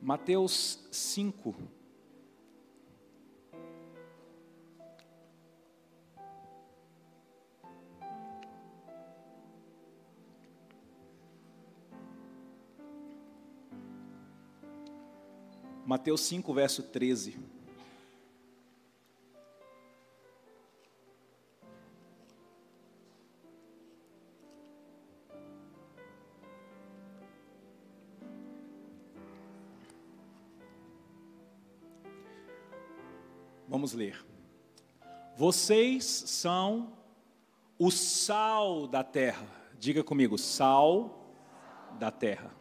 Mateus 5. Mateus 5, verso 13. Vamos ler. Vocês são o sal da terra. Diga comigo, sal da terra.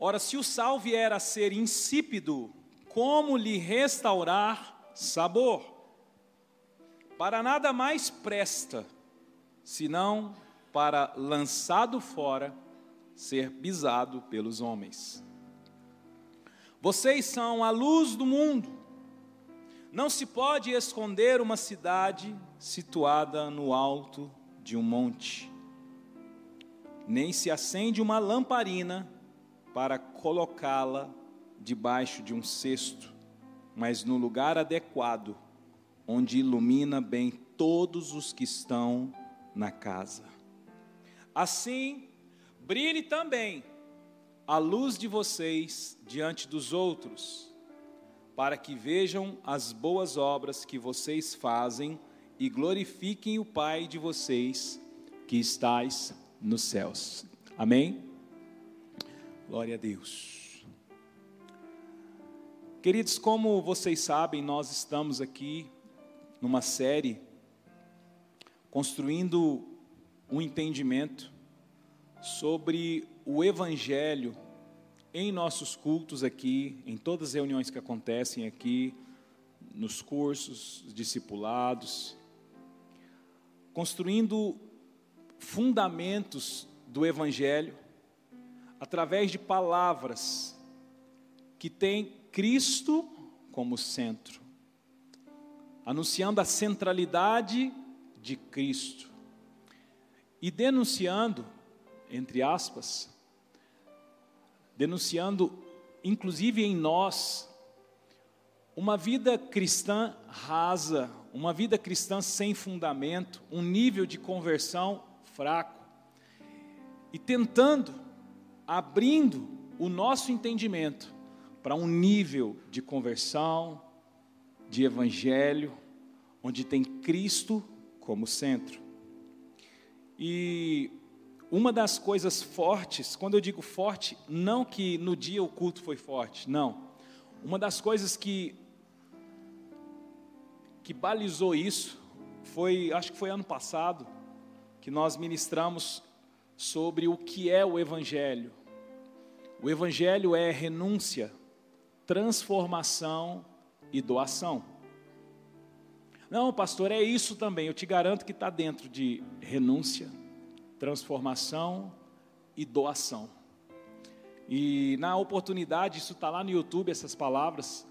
Ora, se o sal vier a ser insípido, como lhe restaurar sabor? Para nada mais presta, senão para lançado fora, ser pisado pelos homens. Vocês são a luz do mundo. Não se pode esconder uma cidade situada no alto de um monte, nem se acende uma lamparina para colocá-la debaixo de um cesto, mas no lugar adequado, onde ilumina bem todos os que estão na casa. Assim, brilhe também a luz de vocês diante dos outros para que vejam as boas obras que vocês fazem e glorifiquem o Pai de vocês que estais nos céus. Amém? Glória a Deus. Queridos, como vocês sabem, nós estamos aqui numa série construindo um entendimento sobre o Evangelho em nossos cultos aqui, em todas as reuniões que acontecem aqui, nos cursos, discipulados, construindo fundamentos do Evangelho através de palavras que têm Cristo como centro, anunciando a centralidade de Cristo e denunciando, entre aspas, denunciando, inclusive em nós, uma vida cristã rasa, uma vida cristã sem fundamento, um nível de conversão fraco, e tentando, abrindo o nosso entendimento para um nível de conversão, de evangelho, onde tem Cristo como centro. E uma das coisas fortes, quando eu digo forte, não que no dia o culto foi forte, não. Uma das coisas que que balizou isso foi, acho que foi ano passado, que nós ministramos sobre o que é o evangelho. O evangelho é renúncia, transformação e doação. Não, pastor, é isso também. Eu te garanto que está dentro de renúncia, transformação e doação. E na oportunidade, isso está lá no YouTube, essas palavras.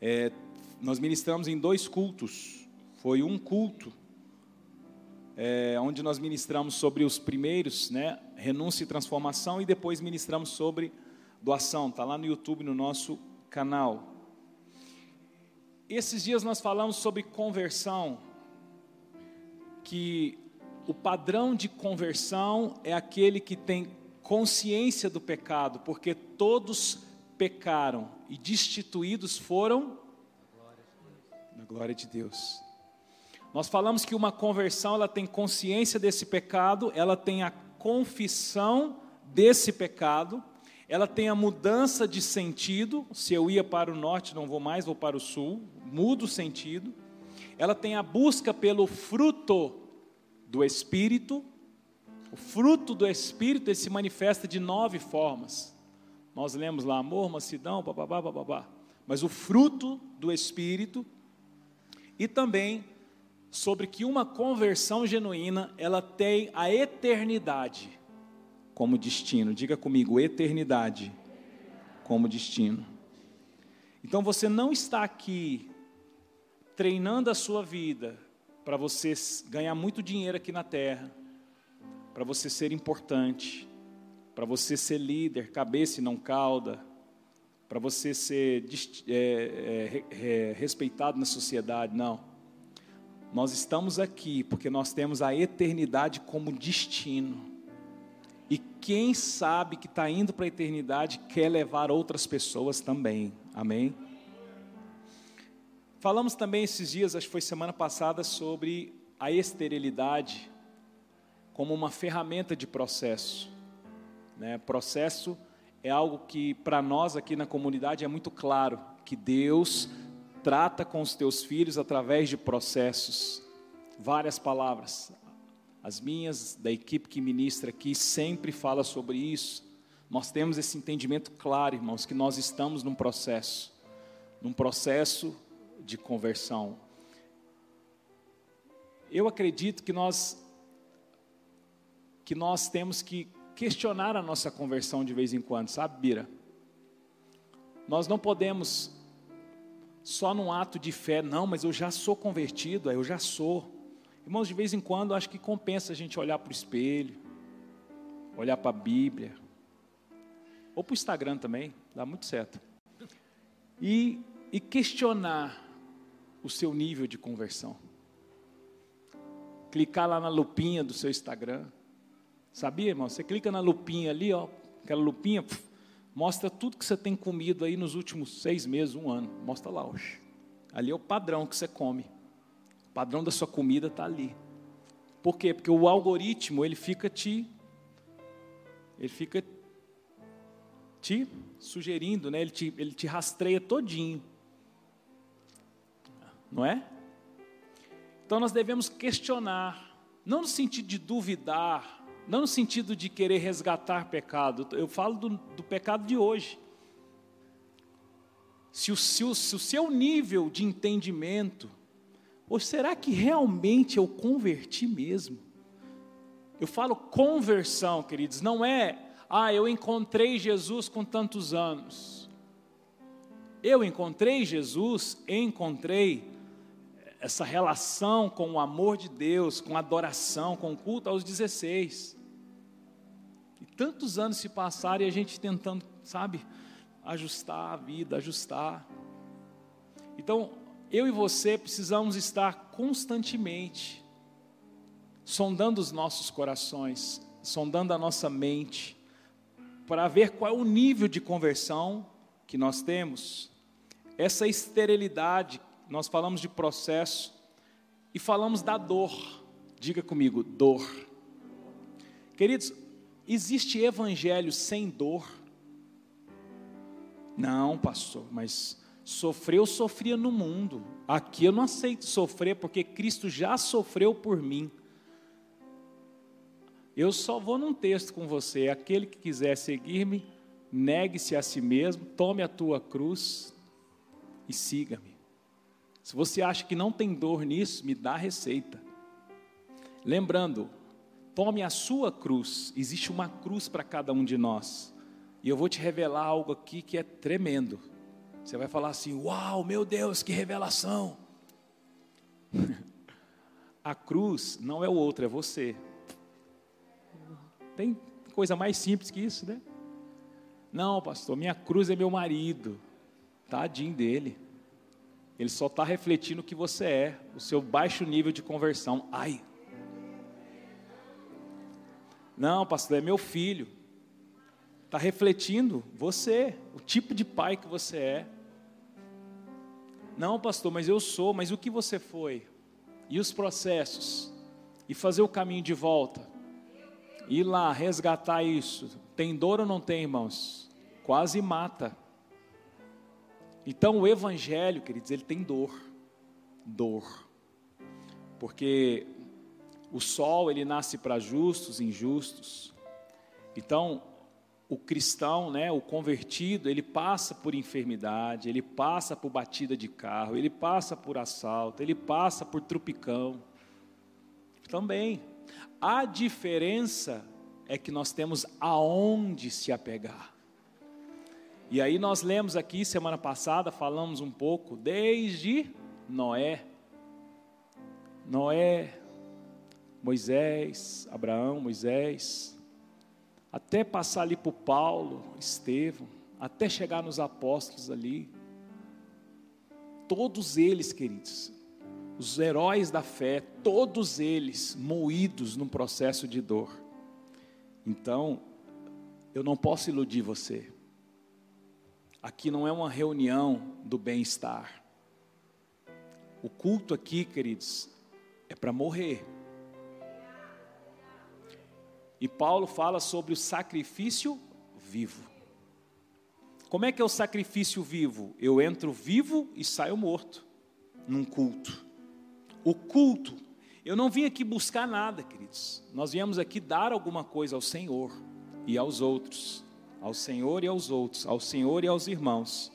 É, nós ministramos em dois cultos. Foi um culto, é, onde nós ministramos sobre os primeiros, né, renúncia e transformação, e depois ministramos sobre doação. Está lá no YouTube, no nosso canal. Esses dias nós falamos sobre conversão, que o padrão de conversão é aquele que tem consciência do pecado, porque todos pecaram e destituídos foram na glória de Deus. Nós falamos que uma conversão ela tem consciência desse pecado, ela tem a confissão desse pecado, ela tem a mudança de sentido. Se eu ia para o norte, não vou mais, vou para o sul, mudo o sentido. Ela tem a busca pelo fruto do Espírito, o fruto do Espírito se manifesta de nove formas. Nós lemos lá amor, mansidão, bababá, bababá. Mas o fruto do Espírito e também sobre que uma conversão genuína, ela tem a eternidade como destino. Diga comigo, eternidade como destino. Então você não está aqui treinando a sua vida para você ganhar muito dinheiro aqui na terra, para você ser importante, para você ser líder, cabeça e não cauda, para você ser é, é, é, respeitado na sociedade, não. Nós estamos aqui porque nós temos a eternidade como destino. E quem sabe que está indo para a eternidade quer levar outras pessoas também. Amém? Falamos também esses dias, acho que foi semana passada, sobre a esterilidade como uma ferramenta de processo. Né? Processo é algo que para nós aqui na comunidade é muito claro, que Deus trata com os teus filhos através de processos. Várias palavras. As minhas, da equipe que ministra aqui, sempre fala sobre isso. Nós temos esse entendimento claro, irmãos, que nós estamos num processo, num processo de conversão. Eu acredito que nós que nós temos que questionar a nossa conversão de vez em quando, sabe, Bira? Nós não podemos só num ato de fé, não, mas eu já sou convertido, eu já sou. Irmãos, de vez em quando acho que compensa a gente olhar para o espelho, olhar para a Bíblia, ou para o Instagram também, dá muito certo. E, e questionar o seu nível de conversão. Clicar lá na lupinha do seu Instagram Sabia, irmão? Você clica na lupinha ali, ó, aquela lupinha, puf, mostra tudo que você tem comido aí nos últimos seis meses, um ano. Mostra lá, hoje. Ali é o padrão que você come. O padrão da sua comida está ali. Por quê? Porque o algoritmo, ele fica te. Ele fica te sugerindo, né? ele, te, ele te rastreia todinho. Não é? Então nós devemos questionar, não no sentido de duvidar, não no sentido de querer resgatar pecado, eu falo do, do pecado de hoje. Se o, se, o, se o seu nível de entendimento, ou será que realmente eu converti mesmo? Eu falo conversão, queridos, não é, ah, eu encontrei Jesus com tantos anos. Eu encontrei Jesus, encontrei essa relação com o amor de Deus, com adoração, com culto aos 16 tantos anos se passaram e a gente tentando, sabe, ajustar a vida, ajustar. Então, eu e você precisamos estar constantemente sondando os nossos corações, sondando a nossa mente, para ver qual é o nível de conversão que nós temos. Essa esterilidade, nós falamos de processo e falamos da dor. Diga comigo, dor. Queridos, Existe evangelho sem dor? Não, pastor, mas sofrer eu sofria no mundo. Aqui eu não aceito sofrer porque Cristo já sofreu por mim. Eu só vou num texto com você. Aquele que quiser seguir-me, negue-se a si mesmo, tome a tua cruz e siga-me. Se você acha que não tem dor nisso, me dá a receita. Lembrando, Tome a sua cruz. Existe uma cruz para cada um de nós. E eu vou te revelar algo aqui que é tremendo. Você vai falar assim: Uau, meu Deus, que revelação! a cruz não é o outro, é você. Tem coisa mais simples que isso, né? Não, pastor, minha cruz é meu marido. Tadinho dele. Ele só está refletindo o que você é, o seu baixo nível de conversão. Ai, não, pastor, é meu filho. Está refletindo você, o tipo de pai que você é. Não, pastor, mas eu sou, mas o que você foi? E os processos? E fazer o caminho de volta? Ir lá, resgatar isso. Tem dor ou não tem, irmãos? Quase mata. Então o Evangelho, queridos, ele tem dor. Dor. Porque o sol, ele nasce para justos e injustos. Então, o cristão, né, o convertido, ele passa por enfermidade, ele passa por batida de carro, ele passa por assalto, ele passa por trupicão. Também. A diferença é que nós temos aonde se apegar. E aí nós lemos aqui semana passada, falamos um pouco desde Noé. Noé Moisés, Abraão, Moisés, até passar ali por Paulo, Estevão, até chegar nos apóstolos ali. Todos eles, queridos, os heróis da fé, todos eles moídos num processo de dor. Então, eu não posso iludir você. Aqui não é uma reunião do bem-estar. O culto aqui, queridos, é para morrer. E Paulo fala sobre o sacrifício vivo. Como é que é o sacrifício vivo? Eu entro vivo e saio morto num culto. O culto, eu não vim aqui buscar nada, queridos. Nós viemos aqui dar alguma coisa ao Senhor e aos outros. Ao Senhor e aos outros, ao Senhor e aos irmãos.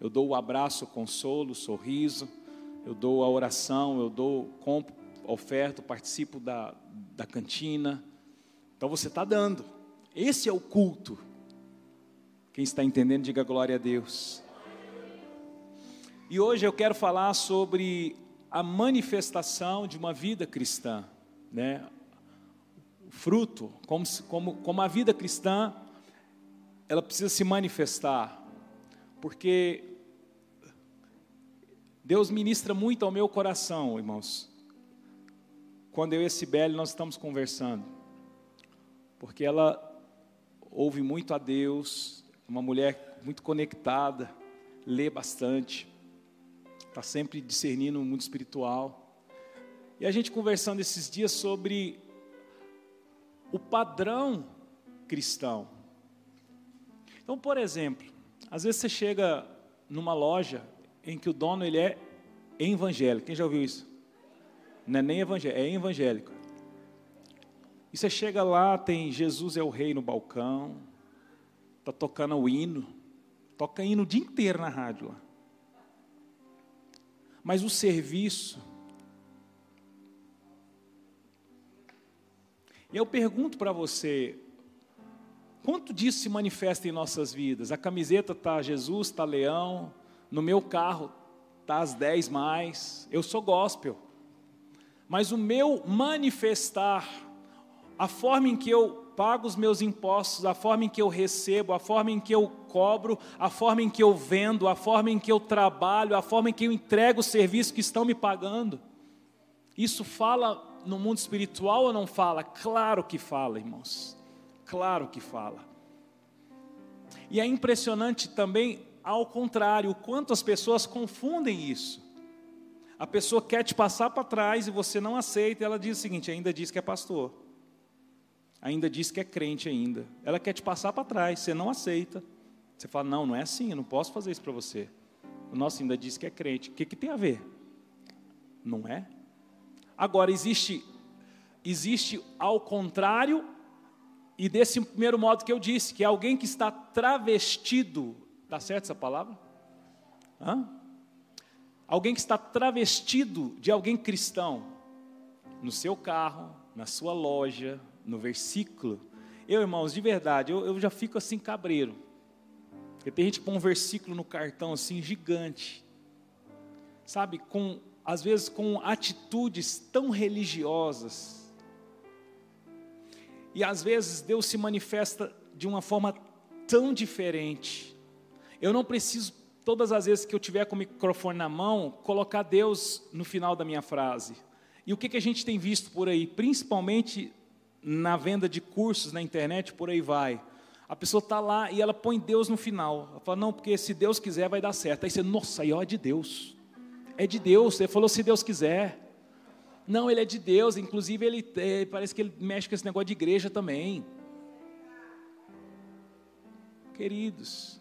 Eu dou o abraço, o consolo, o sorriso, eu dou a oração, eu dou, compro oferta, participo da, da cantina. Então você está dando. Esse é o culto. Quem está entendendo, diga glória a Deus. E hoje eu quero falar sobre a manifestação de uma vida cristã, né? O fruto, como, como, como a vida cristã, ela precisa se manifestar, porque Deus ministra muito ao meu coração, irmãos, quando eu e Sibeli nós estamos conversando, porque ela ouve muito a Deus, uma mulher muito conectada, lê bastante, está sempre discernindo o mundo espiritual. E a gente conversando esses dias sobre o padrão cristão. Então, por exemplo, às vezes você chega numa loja em que o dono ele é evangélico. Quem já ouviu isso? Não é nem evangélico, é evangélico. E você chega lá, tem Jesus é o rei no balcão, está tocando o hino, toca hino o dia inteiro na rádio lá. Mas o serviço. E eu pergunto para você, quanto disso se manifesta em nossas vidas? A camiseta está Jesus, está leão, no meu carro está as 10 mais, eu sou gospel. Mas o meu manifestar, a forma em que eu pago os meus impostos, a forma em que eu recebo, a forma em que eu cobro, a forma em que eu vendo, a forma em que eu trabalho, a forma em que eu entrego o serviço que estão me pagando. Isso fala no mundo espiritual ou não fala? Claro que fala, irmãos. Claro que fala. E é impressionante também, ao contrário, o quanto as pessoas confundem isso. A pessoa quer te passar para trás e você não aceita, e ela diz o seguinte: ainda diz que é pastor ainda diz que é crente ainda. Ela quer te passar para trás, você não aceita. Você fala, não, não é assim, eu não posso fazer isso para você. O nosso ainda diz que é crente. O que, que tem a ver? Não é? Agora, existe, existe ao contrário, e desse primeiro modo que eu disse, que é alguém que está travestido, está certo essa palavra? Hã? Alguém que está travestido de alguém cristão, no seu carro, na sua loja, no versículo. Eu, irmãos, de verdade, eu, eu já fico assim cabreiro. Porque tem gente que põe um versículo no cartão assim gigante. Sabe, com às vezes com atitudes tão religiosas. E às vezes Deus se manifesta de uma forma tão diferente. Eu não preciso todas as vezes que eu tiver com o microfone na mão, colocar Deus no final da minha frase. E o que, que a gente tem visto por aí, principalmente na venda de cursos na internet, por aí vai. A pessoa está lá e ela põe Deus no final. Ela fala, não, porque se Deus quiser vai dar certo. Aí você, nossa, aí ó, é de Deus. É de Deus. Ele falou se Deus quiser. Não, ele é de Deus. Inclusive, ele é, parece que ele mexe com esse negócio de igreja também. Queridos,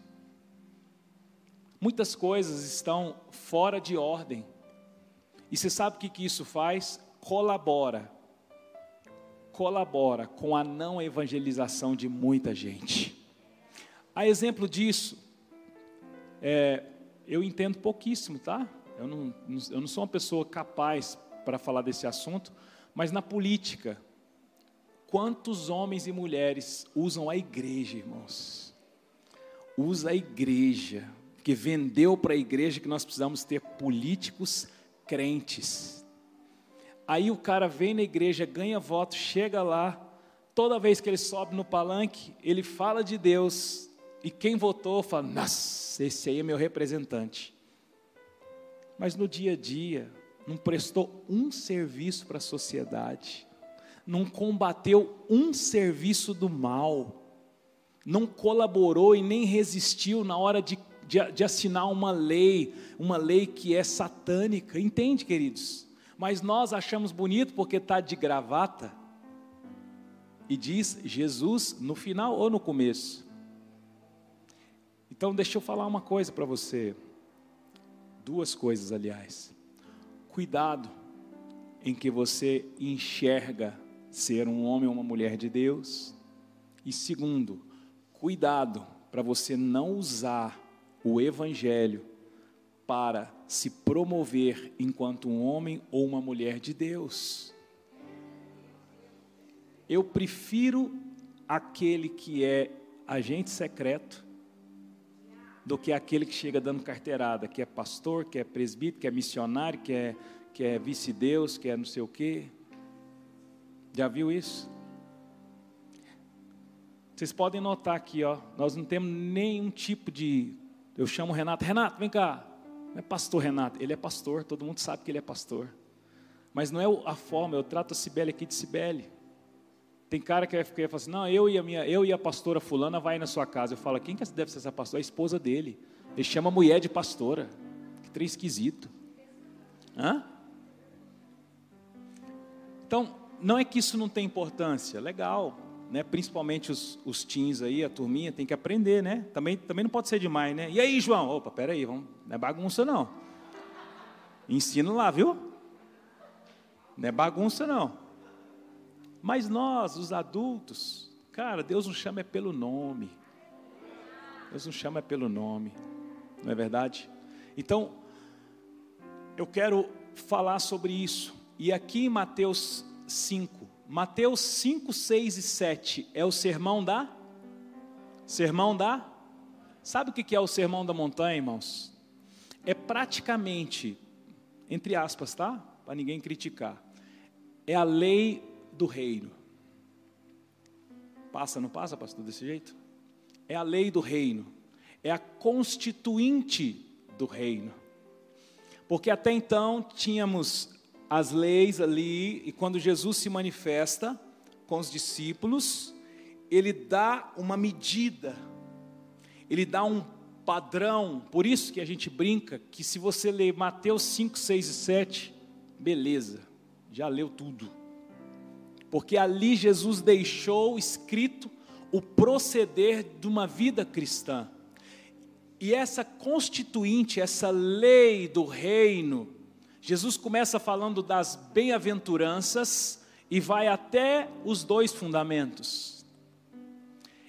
muitas coisas estão fora de ordem. E você sabe o que, que isso faz? Colabora colabora com a não evangelização de muita gente. A exemplo disso, é, eu entendo pouquíssimo, tá? Eu não, eu não sou uma pessoa capaz para falar desse assunto, mas na política, quantos homens e mulheres usam a igreja, irmãos? Usa a igreja, que vendeu para a igreja que nós precisamos ter políticos crentes. Aí o cara vem na igreja, ganha voto, chega lá, toda vez que ele sobe no palanque, ele fala de Deus, e quem votou fala: Nossa, esse aí é meu representante. Mas no dia a dia, não prestou um serviço para a sociedade, não combateu um serviço do mal, não colaborou e nem resistiu na hora de, de, de assinar uma lei, uma lei que é satânica. Entende, queridos? Mas nós achamos bonito porque está de gravata e diz Jesus no final ou no começo. Então, deixa eu falar uma coisa para você. Duas coisas, aliás. Cuidado em que você enxerga ser um homem ou uma mulher de Deus. E segundo, cuidado para você não usar o Evangelho para se promover enquanto um homem ou uma mulher de Deus. Eu prefiro aquele que é agente secreto do que aquele que chega dando carteirada, que é pastor, que é presbítero, que é missionário, que é, que é vice-deus, que é não sei o quê. Já viu isso? Vocês podem notar aqui, ó, nós não temos nenhum tipo de. Eu chamo o Renato, Renato, vem cá. Não é pastor Renato, ele é pastor, todo mundo sabe que ele é pastor. Mas não é a forma, eu trato a Cibele aqui de Cibele. Tem cara que vai falar assim, não, eu e a minha, eu e a pastora fulana vai na sua casa. Eu falo, quem que deve ser essa pastora? A esposa dele. Ele chama a mulher de pastora. Que trem esquisito. Hã? Então, não é que isso não tem importância, legal, né? Principalmente os, os teens aí, a turminha tem que aprender, né? Também, também não pode ser demais, né? E aí, João? Opa, peraí, vamos, não é bagunça não. Ensina lá, viu? Não é bagunça não. Mas nós, os adultos, cara, Deus nos chama é pelo nome. Deus nos chama é pelo nome. Não é verdade? Então, eu quero falar sobre isso. E aqui em Mateus 5, Mateus 5, 6 e 7 é o sermão da? Sermão da? Sabe o que é o sermão da montanha, irmãos? É praticamente, entre aspas, tá? Para ninguém criticar. É a lei do reino. Passa, não passa, pastor, desse jeito? É a lei do reino. É a constituinte do reino. Porque até então tínhamos as leis ali, e quando Jesus se manifesta com os discípulos, ele dá uma medida, ele dá um padrão, por isso que a gente brinca que se você ler Mateus 5, 6 e 7, beleza, já leu tudo, porque ali Jesus deixou escrito o proceder de uma vida cristã, e essa constituinte, essa lei do reino, Jesus começa falando das bem-aventuranças e vai até os dois fundamentos.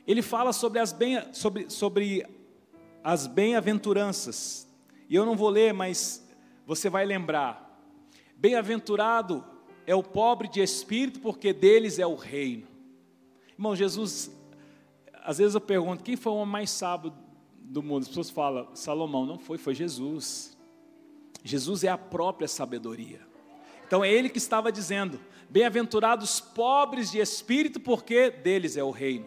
Ele fala sobre as bem, sobre, sobre as bem-aventuranças. E eu não vou ler, mas você vai lembrar. Bem-aventurado é o pobre de espírito, porque deles é o reino. Irmão, Jesus, às vezes eu pergunto, quem foi o homem mais sábio do mundo? As pessoas falam, Salomão, não foi, foi Jesus. Jesus é a própria sabedoria. Então é ele que estava dizendo: Bem-aventurados pobres de espírito, porque deles é o reino.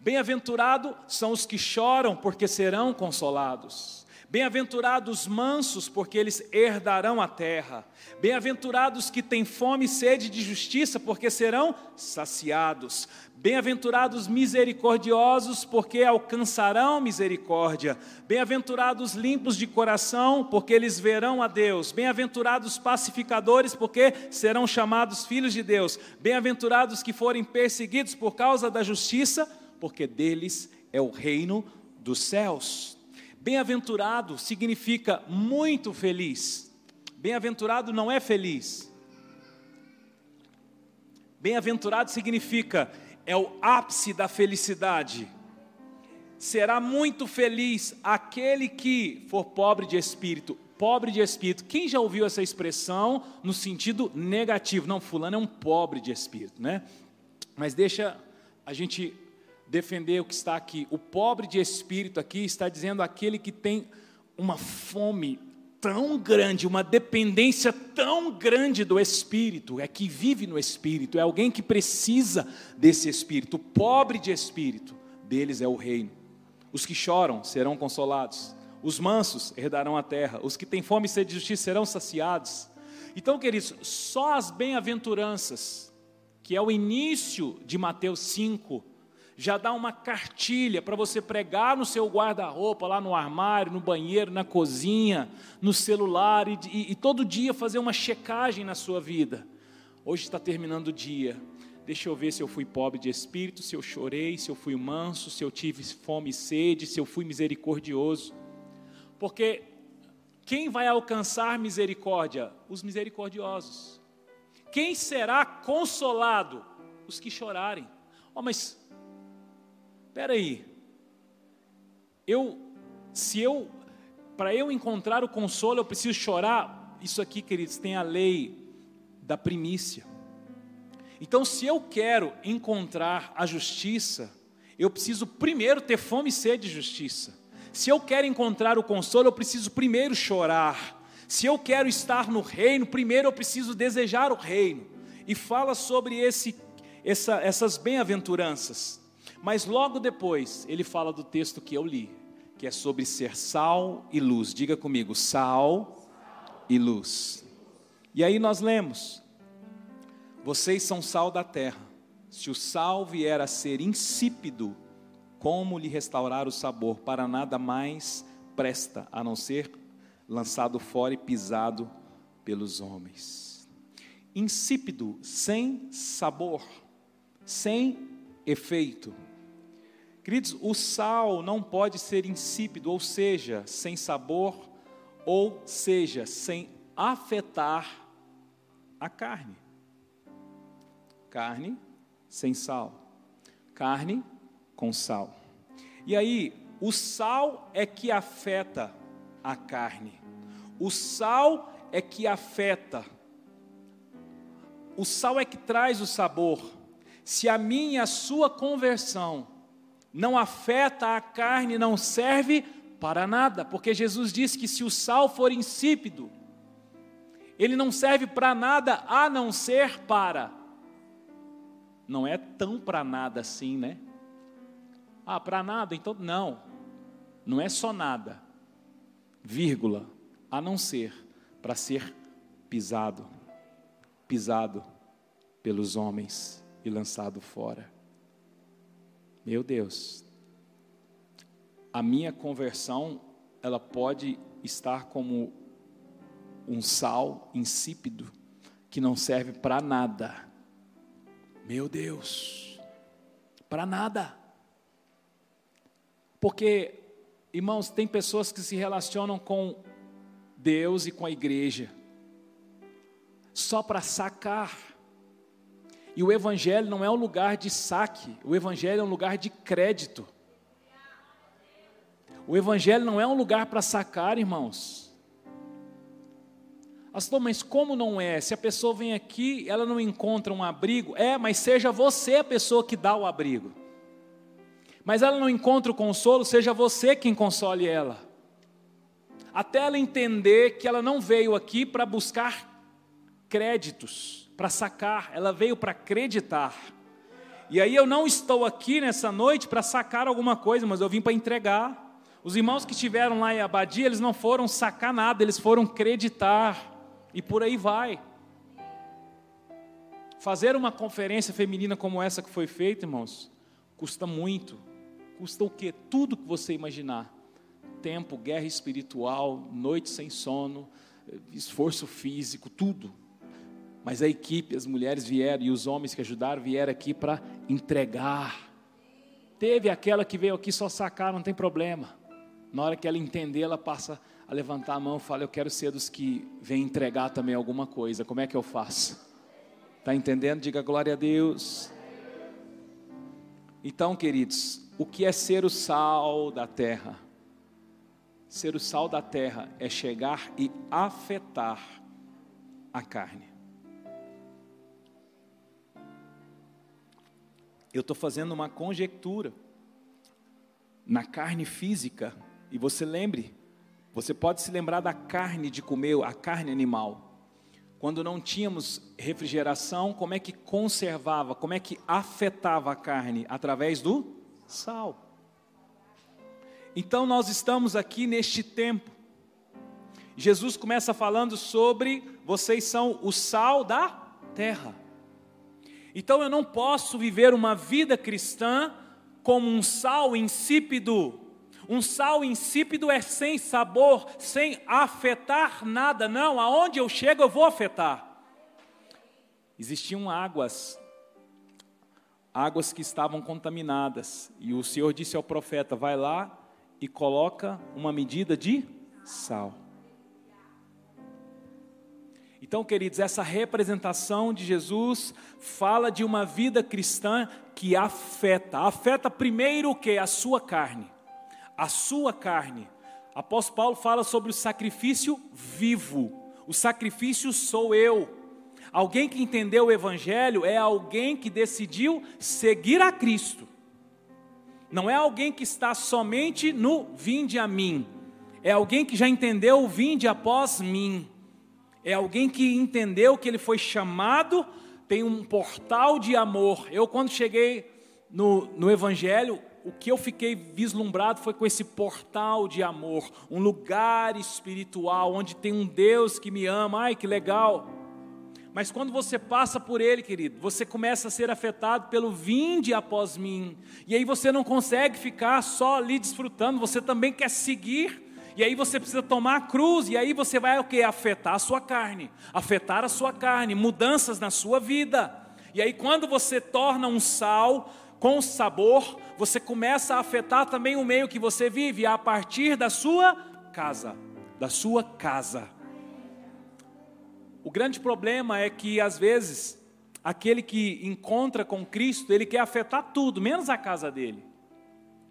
Bem-aventurados são os que choram, porque serão consolados. Bem-aventurados mansos, porque eles herdarão a terra. Bem-aventurados que têm fome e sede de justiça, porque serão saciados. Bem-aventurados misericordiosos, porque alcançarão misericórdia. Bem-aventurados limpos de coração, porque eles verão a Deus. Bem-aventurados pacificadores, porque serão chamados filhos de Deus. Bem-aventurados que forem perseguidos por causa da justiça, porque deles é o reino dos céus. Bem-aventurado significa muito feliz. Bem-aventurado não é feliz. Bem-aventurado significa é o ápice da felicidade. Será muito feliz aquele que for pobre de espírito. Pobre de espírito. Quem já ouviu essa expressão no sentido negativo? Não, fulano é um pobre de espírito, né? Mas deixa a gente defender o que está aqui. O pobre de espírito aqui está dizendo aquele que tem uma fome tão grande, uma dependência tão grande do Espírito, é que vive no Espírito, é alguém que precisa desse Espírito, pobre de Espírito, deles é o reino. Os que choram serão consolados, os mansos herdarão a terra, os que têm fome e sede de justiça serão saciados. Então, queridos, só as bem-aventuranças, que é o início de Mateus 5, já dá uma cartilha para você pregar no seu guarda-roupa, lá no armário, no banheiro, na cozinha, no celular, e, e, e todo dia fazer uma checagem na sua vida. Hoje está terminando o dia. Deixa eu ver se eu fui pobre de espírito, se eu chorei, se eu fui manso, se eu tive fome e sede, se eu fui misericordioso. Porque quem vai alcançar misericórdia? Os misericordiosos. Quem será consolado? Os que chorarem. Oh, mas espera aí, eu, se eu, para eu encontrar o consolo, eu preciso chorar. Isso aqui, queridos, tem a lei da primícia. Então, se eu quero encontrar a justiça, eu preciso primeiro ter fome e sede de justiça. Se eu quero encontrar o consolo, eu preciso primeiro chorar. Se eu quero estar no reino, primeiro eu preciso desejar o reino. E fala sobre esse, essa, essas bem-aventuranças. Mas logo depois, ele fala do texto que eu li, que é sobre ser sal e luz. Diga comigo, sal e luz. E aí nós lemos: Vocês são sal da terra. Se o sal vier a ser insípido, como lhe restaurar o sabor? Para nada mais presta a não ser lançado fora e pisado pelos homens. Insípido, sem sabor, sem efeito. Queridos, o sal não pode ser insípido, ou seja, sem sabor, ou seja, sem afetar a carne. Carne sem sal, carne com sal. E aí, o sal é que afeta a carne, o sal é que afeta, o sal é que traz o sabor. Se a minha e a sua conversão não afeta a carne, não serve para nada, porque Jesus disse que se o sal for insípido, ele não serve para nada a não ser para. Não é tão para nada assim, né? Ah, para nada, então não. Não é só nada, vírgula, a não ser para ser pisado, pisado pelos homens e lançado fora. Meu Deus, a minha conversão, ela pode estar como um sal insípido que não serve para nada. Meu Deus, para nada. Porque, irmãos, tem pessoas que se relacionam com Deus e com a igreja só para sacar e o Evangelho não é um lugar de saque, o Evangelho é um lugar de crédito. O Evangelho não é um lugar para sacar, irmãos. Pastor, mas como não é? Se a pessoa vem aqui, ela não encontra um abrigo, é, mas seja você a pessoa que dá o abrigo. Mas ela não encontra o consolo, seja você quem console ela. Até ela entender que ela não veio aqui para buscar créditos para sacar, ela veio para acreditar. E aí eu não estou aqui nessa noite para sacar alguma coisa, mas eu vim para entregar. Os irmãos que estiveram lá em Abadia, eles não foram sacar nada, eles foram acreditar. E por aí vai. Fazer uma conferência feminina como essa que foi feita, irmãos, custa muito. Custa o quê? Tudo que você imaginar. Tempo, guerra espiritual, noite sem sono, esforço físico, tudo. Mas a equipe, as mulheres vieram e os homens que ajudaram vieram aqui para entregar. Teve aquela que veio aqui só sacar, não tem problema. Na hora que ela entender, ela passa a levantar a mão e fala: Eu quero ser dos que vêm entregar também alguma coisa. Como é que eu faço? Está entendendo? Diga glória a Deus. Então, queridos, o que é ser o sal da terra? Ser o sal da terra é chegar e afetar a carne. Eu estou fazendo uma conjectura na carne física. E você lembre, Você pode se lembrar da carne de comer, a carne animal. Quando não tínhamos refrigeração, como é que conservava, como é que afetava a carne? Através do sal. Então nós estamos aqui neste tempo. Jesus começa falando sobre vocês são o sal da terra. Então eu não posso viver uma vida cristã como um sal insípido. Um sal insípido é sem sabor, sem afetar nada. Não, aonde eu chego eu vou afetar. Existiam águas, águas que estavam contaminadas. E o Senhor disse ao profeta: vai lá e coloca uma medida de sal. Então, queridos, essa representação de Jesus fala de uma vida cristã que afeta. Afeta primeiro o que? A sua carne. A sua carne. Apóstolo Paulo fala sobre o sacrifício vivo. O sacrifício sou eu. Alguém que entendeu o Evangelho é alguém que decidiu seguir a Cristo. Não é alguém que está somente no vinde a mim. É alguém que já entendeu o vinde após mim. É alguém que entendeu que ele foi chamado, tem um portal de amor. Eu, quando cheguei no, no Evangelho, o que eu fiquei vislumbrado foi com esse portal de amor, um lugar espiritual onde tem um Deus que me ama. Ai, que legal! Mas quando você passa por ele, querido, você começa a ser afetado pelo vinde após mim. E aí você não consegue ficar só ali desfrutando, você também quer seguir e aí você precisa tomar a cruz, e aí você vai o que? Afetar a sua carne, afetar a sua carne, mudanças na sua vida. E aí quando você torna um sal com sabor, você começa a afetar também o meio que você vive, a partir da sua casa, da sua casa. O grande problema é que às vezes aquele que encontra com Cristo, ele quer afetar tudo, menos a casa dele.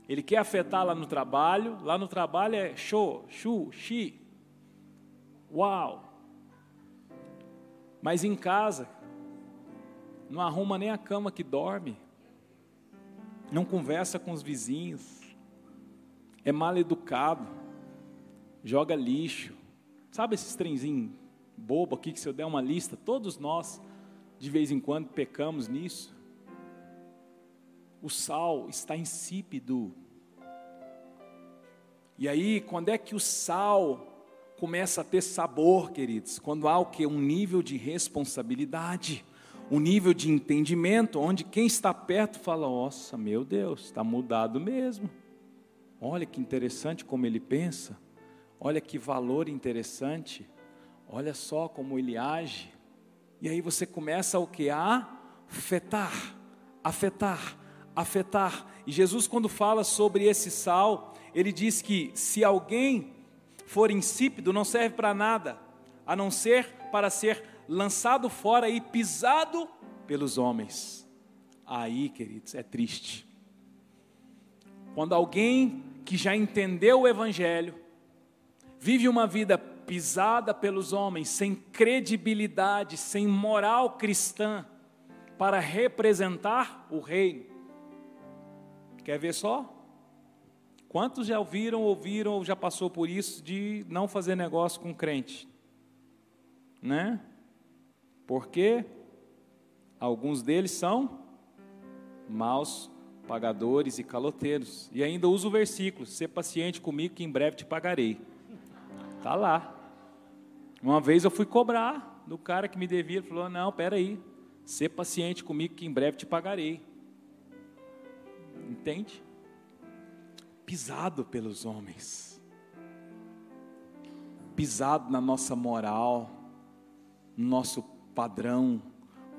Ele quer afetar lá no trabalho, lá no trabalho é show, chu, chi, uau. Mas em casa, não arruma nem a cama que dorme, não conversa com os vizinhos, é mal educado, joga lixo. Sabe esses trenzinhos bobo aqui que se eu der uma lista, todos nós de vez em quando pecamos nisso o sal está insípido. E aí, quando é que o sal começa a ter sabor, queridos? Quando há o que? Um nível de responsabilidade, um nível de entendimento, onde quem está perto fala: Nossa, meu Deus, está mudado mesmo. Olha que interessante como ele pensa, olha que valor interessante, olha só como ele age. E aí você começa o que? A afetar, afetar afetar. E Jesus, quando fala sobre esse sal, ele diz que se alguém for insípido, não serve para nada, a não ser para ser lançado fora e pisado pelos homens. Aí, queridos, é triste. Quando alguém que já entendeu o Evangelho, vive uma vida pisada pelos homens, sem credibilidade, sem moral cristã, para representar o reino, Quer ver só? Quantos já ouviram, ouviram ou já passou por isso de não fazer negócio com crente? Né? Porque alguns deles são maus pagadores e caloteiros. E ainda usa o versículo: ser paciente comigo que em breve te pagarei. Tá lá. Uma vez eu fui cobrar do cara que me devia, ele falou: "Não, espera aí. Ser paciente comigo que em breve te pagarei." Entende? Pisado pelos homens, pisado na nossa moral, no nosso padrão,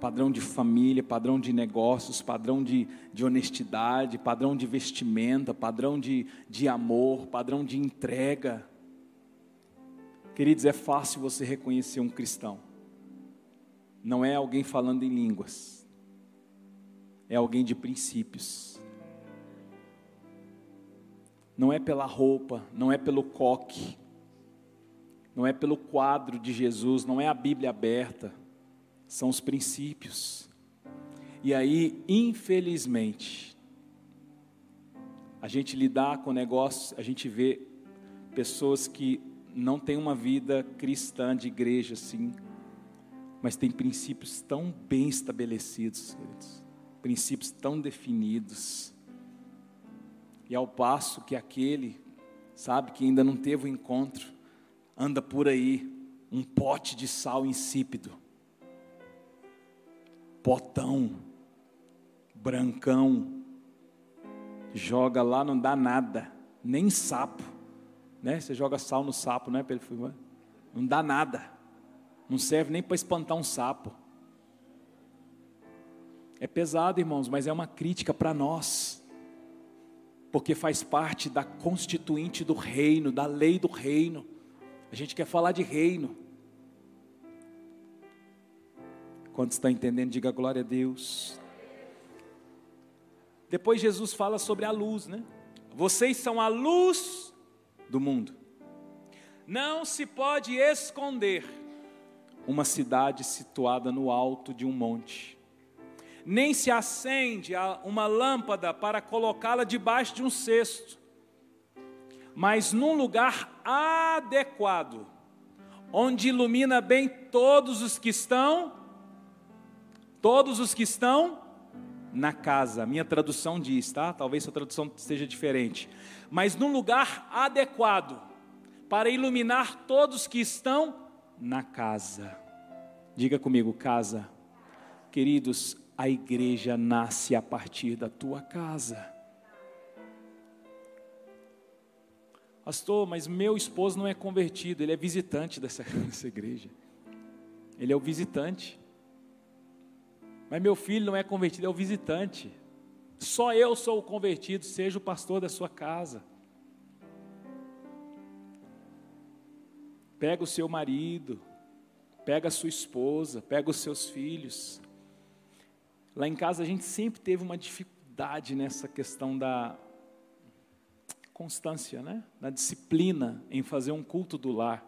padrão de família, padrão de negócios, padrão de, de honestidade, padrão de vestimenta, padrão de, de amor, padrão de entrega. Queridos, é fácil você reconhecer um cristão. Não é alguém falando em línguas, é alguém de princípios não é pela roupa, não é pelo coque, não é pelo quadro de Jesus, não é a Bíblia aberta, são os princípios. E aí, infelizmente, a gente lidar com negócios, a gente vê pessoas que não tem uma vida cristã de igreja assim, mas tem princípios tão bem estabelecidos, princípios tão definidos. E ao passo que aquele, sabe, que ainda não teve o um encontro, anda por aí um pote de sal insípido, potão, brancão, joga lá, não dá nada, nem sapo, né? Você joga sal no sapo, né? Não dá nada, não serve nem para espantar um sapo. É pesado, irmãos, mas é uma crítica para nós, porque faz parte da constituinte do reino, da lei do reino. A gente quer falar de reino. Quando está entendendo, diga glória a Deus. Depois Jesus fala sobre a luz, né? Vocês são a luz do mundo. Não se pode esconder uma cidade situada no alto de um monte. Nem se acende uma lâmpada para colocá-la debaixo de um cesto, mas num lugar adequado, onde ilumina bem todos os que estão, todos os que estão na casa. Minha tradução diz, tá? Talvez sua tradução esteja diferente. Mas num lugar adequado para iluminar todos que estão na casa. Diga comigo, casa. Queridos, a igreja nasce a partir da tua casa. Pastor, mas meu esposo não é convertido, ele é visitante dessa, dessa igreja. Ele é o visitante. Mas meu filho não é convertido, é o visitante. Só eu sou o convertido, seja o pastor da sua casa. Pega o seu marido, pega a sua esposa, pega os seus filhos. Lá em casa a gente sempre teve uma dificuldade nessa questão da constância, né? Da disciplina em fazer um culto do lar.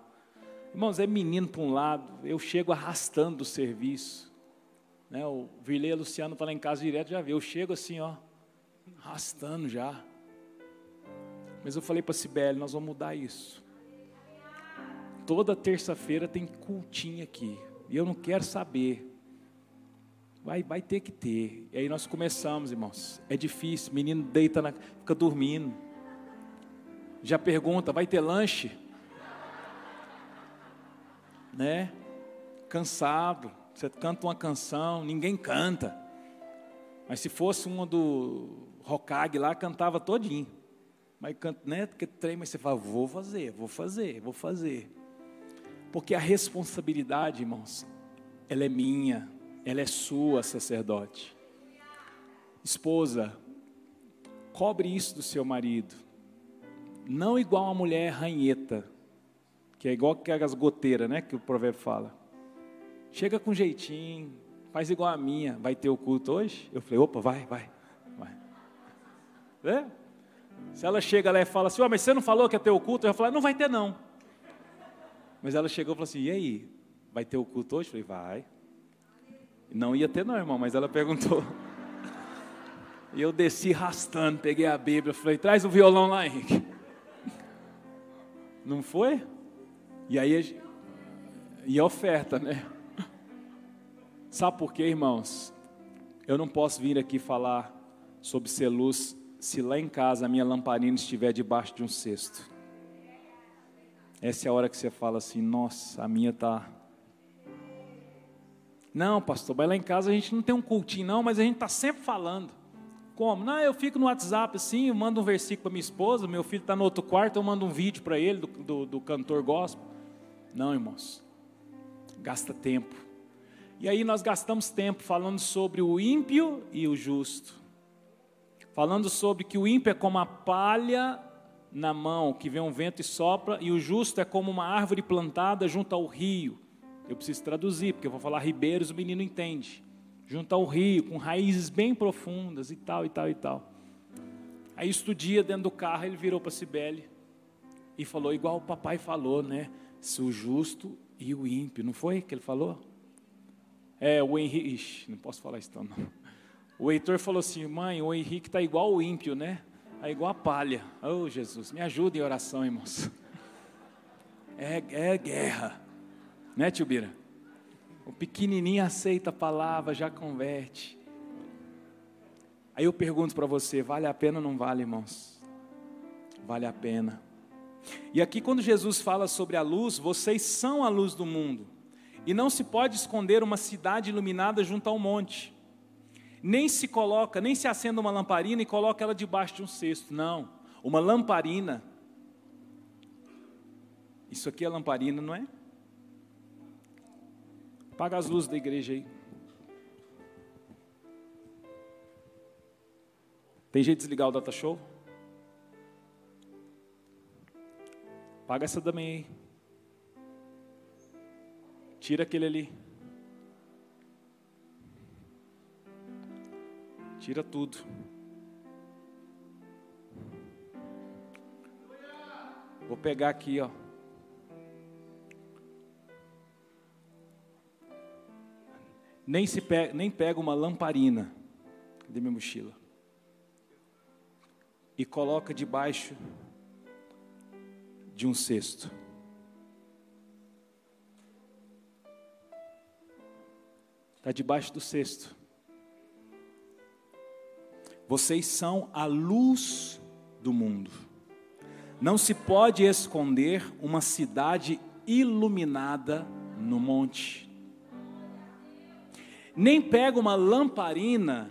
Irmãos, é menino para um lado, eu chego arrastando o serviço. Né, o Virley Luciano está lá em casa direto, já viu. Eu chego assim, ó, arrastando já. Mas eu falei para a Sibeli, nós vamos mudar isso. Toda terça-feira tem cultinho aqui. E eu não quero saber. Vai, vai ter que ter. E aí nós começamos, irmãos. É difícil. Menino deita, na, fica dormindo. Já pergunta, vai ter lanche? Né? Cansado. Você canta uma canção, ninguém canta. Mas se fosse uma do Rocag lá, cantava todinho. Mas canta, né? Porque trem, mas você fala, vou fazer, vou fazer, vou fazer. Porque a responsabilidade, irmãos, ela é minha, ela é sua, sacerdote. Esposa, cobre isso do seu marido. Não igual uma mulher ranheta, que é igual que as goteiras, né? Que o provérbio fala. Chega com jeitinho, faz igual a minha. Vai ter o culto hoje? Eu falei, opa, vai, vai, vai. É? Se ela chega lá e fala assim, oh, mas você não falou que ia ter o culto? Eu falei, não vai ter não. Mas ela chegou e falou assim, e aí, vai ter o culto hoje? Eu falei, vai. Não ia ter não, irmão, mas ela perguntou. E eu desci arrastando, peguei a Bíblia, falei, traz o violão lá, Henrique. Não foi? E aí, e a oferta, né? Sabe por quê, irmãos? Eu não posso vir aqui falar sobre ser luz se lá em casa a minha lamparina estiver debaixo de um cesto. Essa é a hora que você fala assim: nossa, a minha está. Não, pastor, mas lá em casa a gente não tem um cultinho, não, mas a gente está sempre falando. Como? Não, eu fico no WhatsApp assim, eu mando um versículo para minha esposa, meu filho está no outro quarto, eu mando um vídeo para ele do, do, do cantor gospel. Não, irmãos, gasta tempo e aí nós gastamos tempo falando sobre o ímpio e o justo. Falando sobre que o ímpio é como a palha na mão, que vem um vento e sopra, e o justo é como uma árvore plantada junto ao rio. Eu preciso traduzir, porque eu vou falar ribeiros, o menino entende. Junto ao rio, com raízes bem profundas e tal, e tal, e tal. Aí, estudia dentro do carro, ele virou para Cibele e falou, igual o papai falou, né? Se o justo e o ímpio, não foi que ele falou? É, o Henrique. Ixi, não posso falar isso então, não. O Heitor falou assim: mãe, o Henrique está igual o ímpio, né? Está igual a palha. Oh, Jesus, me ajuda em oração, irmãos. é, é guerra. Né, tio Bira? O pequenininho aceita a palavra, já converte. Aí eu pergunto para você: vale a pena ou não vale, irmãos? Vale a pena. E aqui, quando Jesus fala sobre a luz, vocês são a luz do mundo. E não se pode esconder uma cidade iluminada junto a um monte. Nem se coloca, nem se acenda uma lamparina e coloca ela debaixo de um cesto. Não. Uma lamparina. Isso aqui é lamparina, não é? Apaga as luzes da igreja aí. Tem jeito de desligar o data show? Paga essa também aí. Tira aquele ali. Tira tudo. Vou pegar aqui, ó. Nem, se pega, nem pega uma lamparina. Cadê minha mochila? E coloca debaixo de um cesto. Está debaixo do cesto. Vocês são a luz do mundo. Não se pode esconder uma cidade iluminada no monte. Nem pega uma lamparina,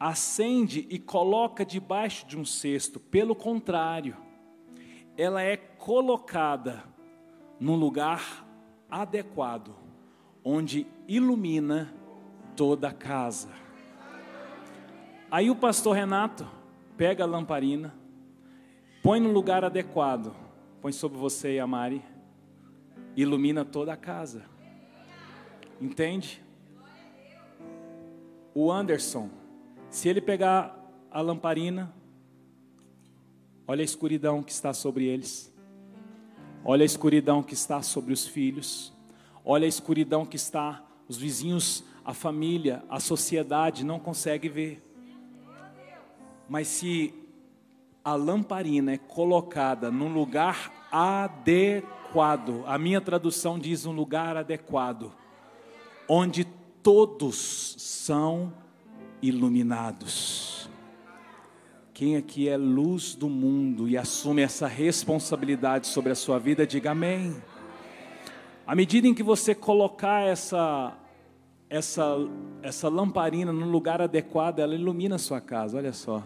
acende e coloca debaixo de um cesto. Pelo contrário, ela é colocada num lugar adequado, onde ilumina toda a casa. Aí o pastor Renato pega a lamparina, põe no lugar adequado, põe sobre você e a Mari, ilumina toda a casa. Entende? O Anderson, se ele pegar a lamparina, olha a escuridão que está sobre eles. Olha a escuridão que está sobre os filhos. Olha a escuridão que está os vizinhos, a família, a sociedade não consegue ver. Mas se a lamparina é colocada num lugar adequado, a minha tradução diz um lugar adequado, onde todos são iluminados. Quem aqui é luz do mundo e assume essa responsabilidade sobre a sua vida, diga amém. À medida em que você colocar essa essa essa lamparina no lugar adequado, ela ilumina a sua casa, olha só.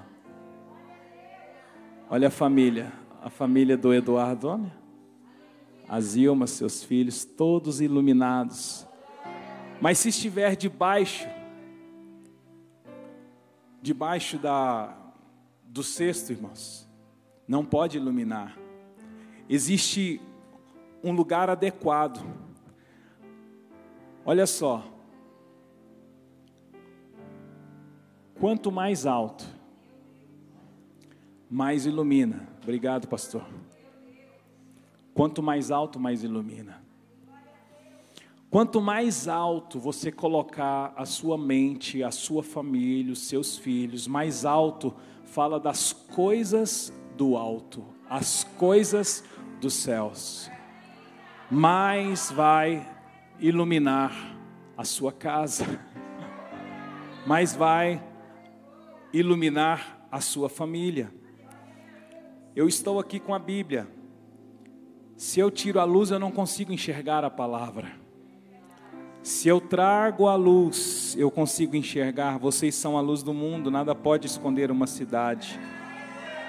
Olha a família, a família do Eduardo, olha. A Zilma, seus filhos, todos iluminados. Mas se estiver debaixo, debaixo da, do cesto, irmãos, não pode iluminar. Existe um lugar adequado. Olha só. Quanto mais alto, mais ilumina. Obrigado, pastor. Quanto mais alto, mais ilumina. Quanto mais alto você colocar a sua mente, a sua família, os seus filhos, mais alto fala das coisas do alto, as coisas dos céus. Mais vai iluminar a sua casa, mais vai iluminar a sua família. Eu estou aqui com a Bíblia. Se eu tiro a luz, eu não consigo enxergar a palavra. Se eu trago a luz, eu consigo enxergar. Vocês são a luz do mundo, nada pode esconder uma cidade.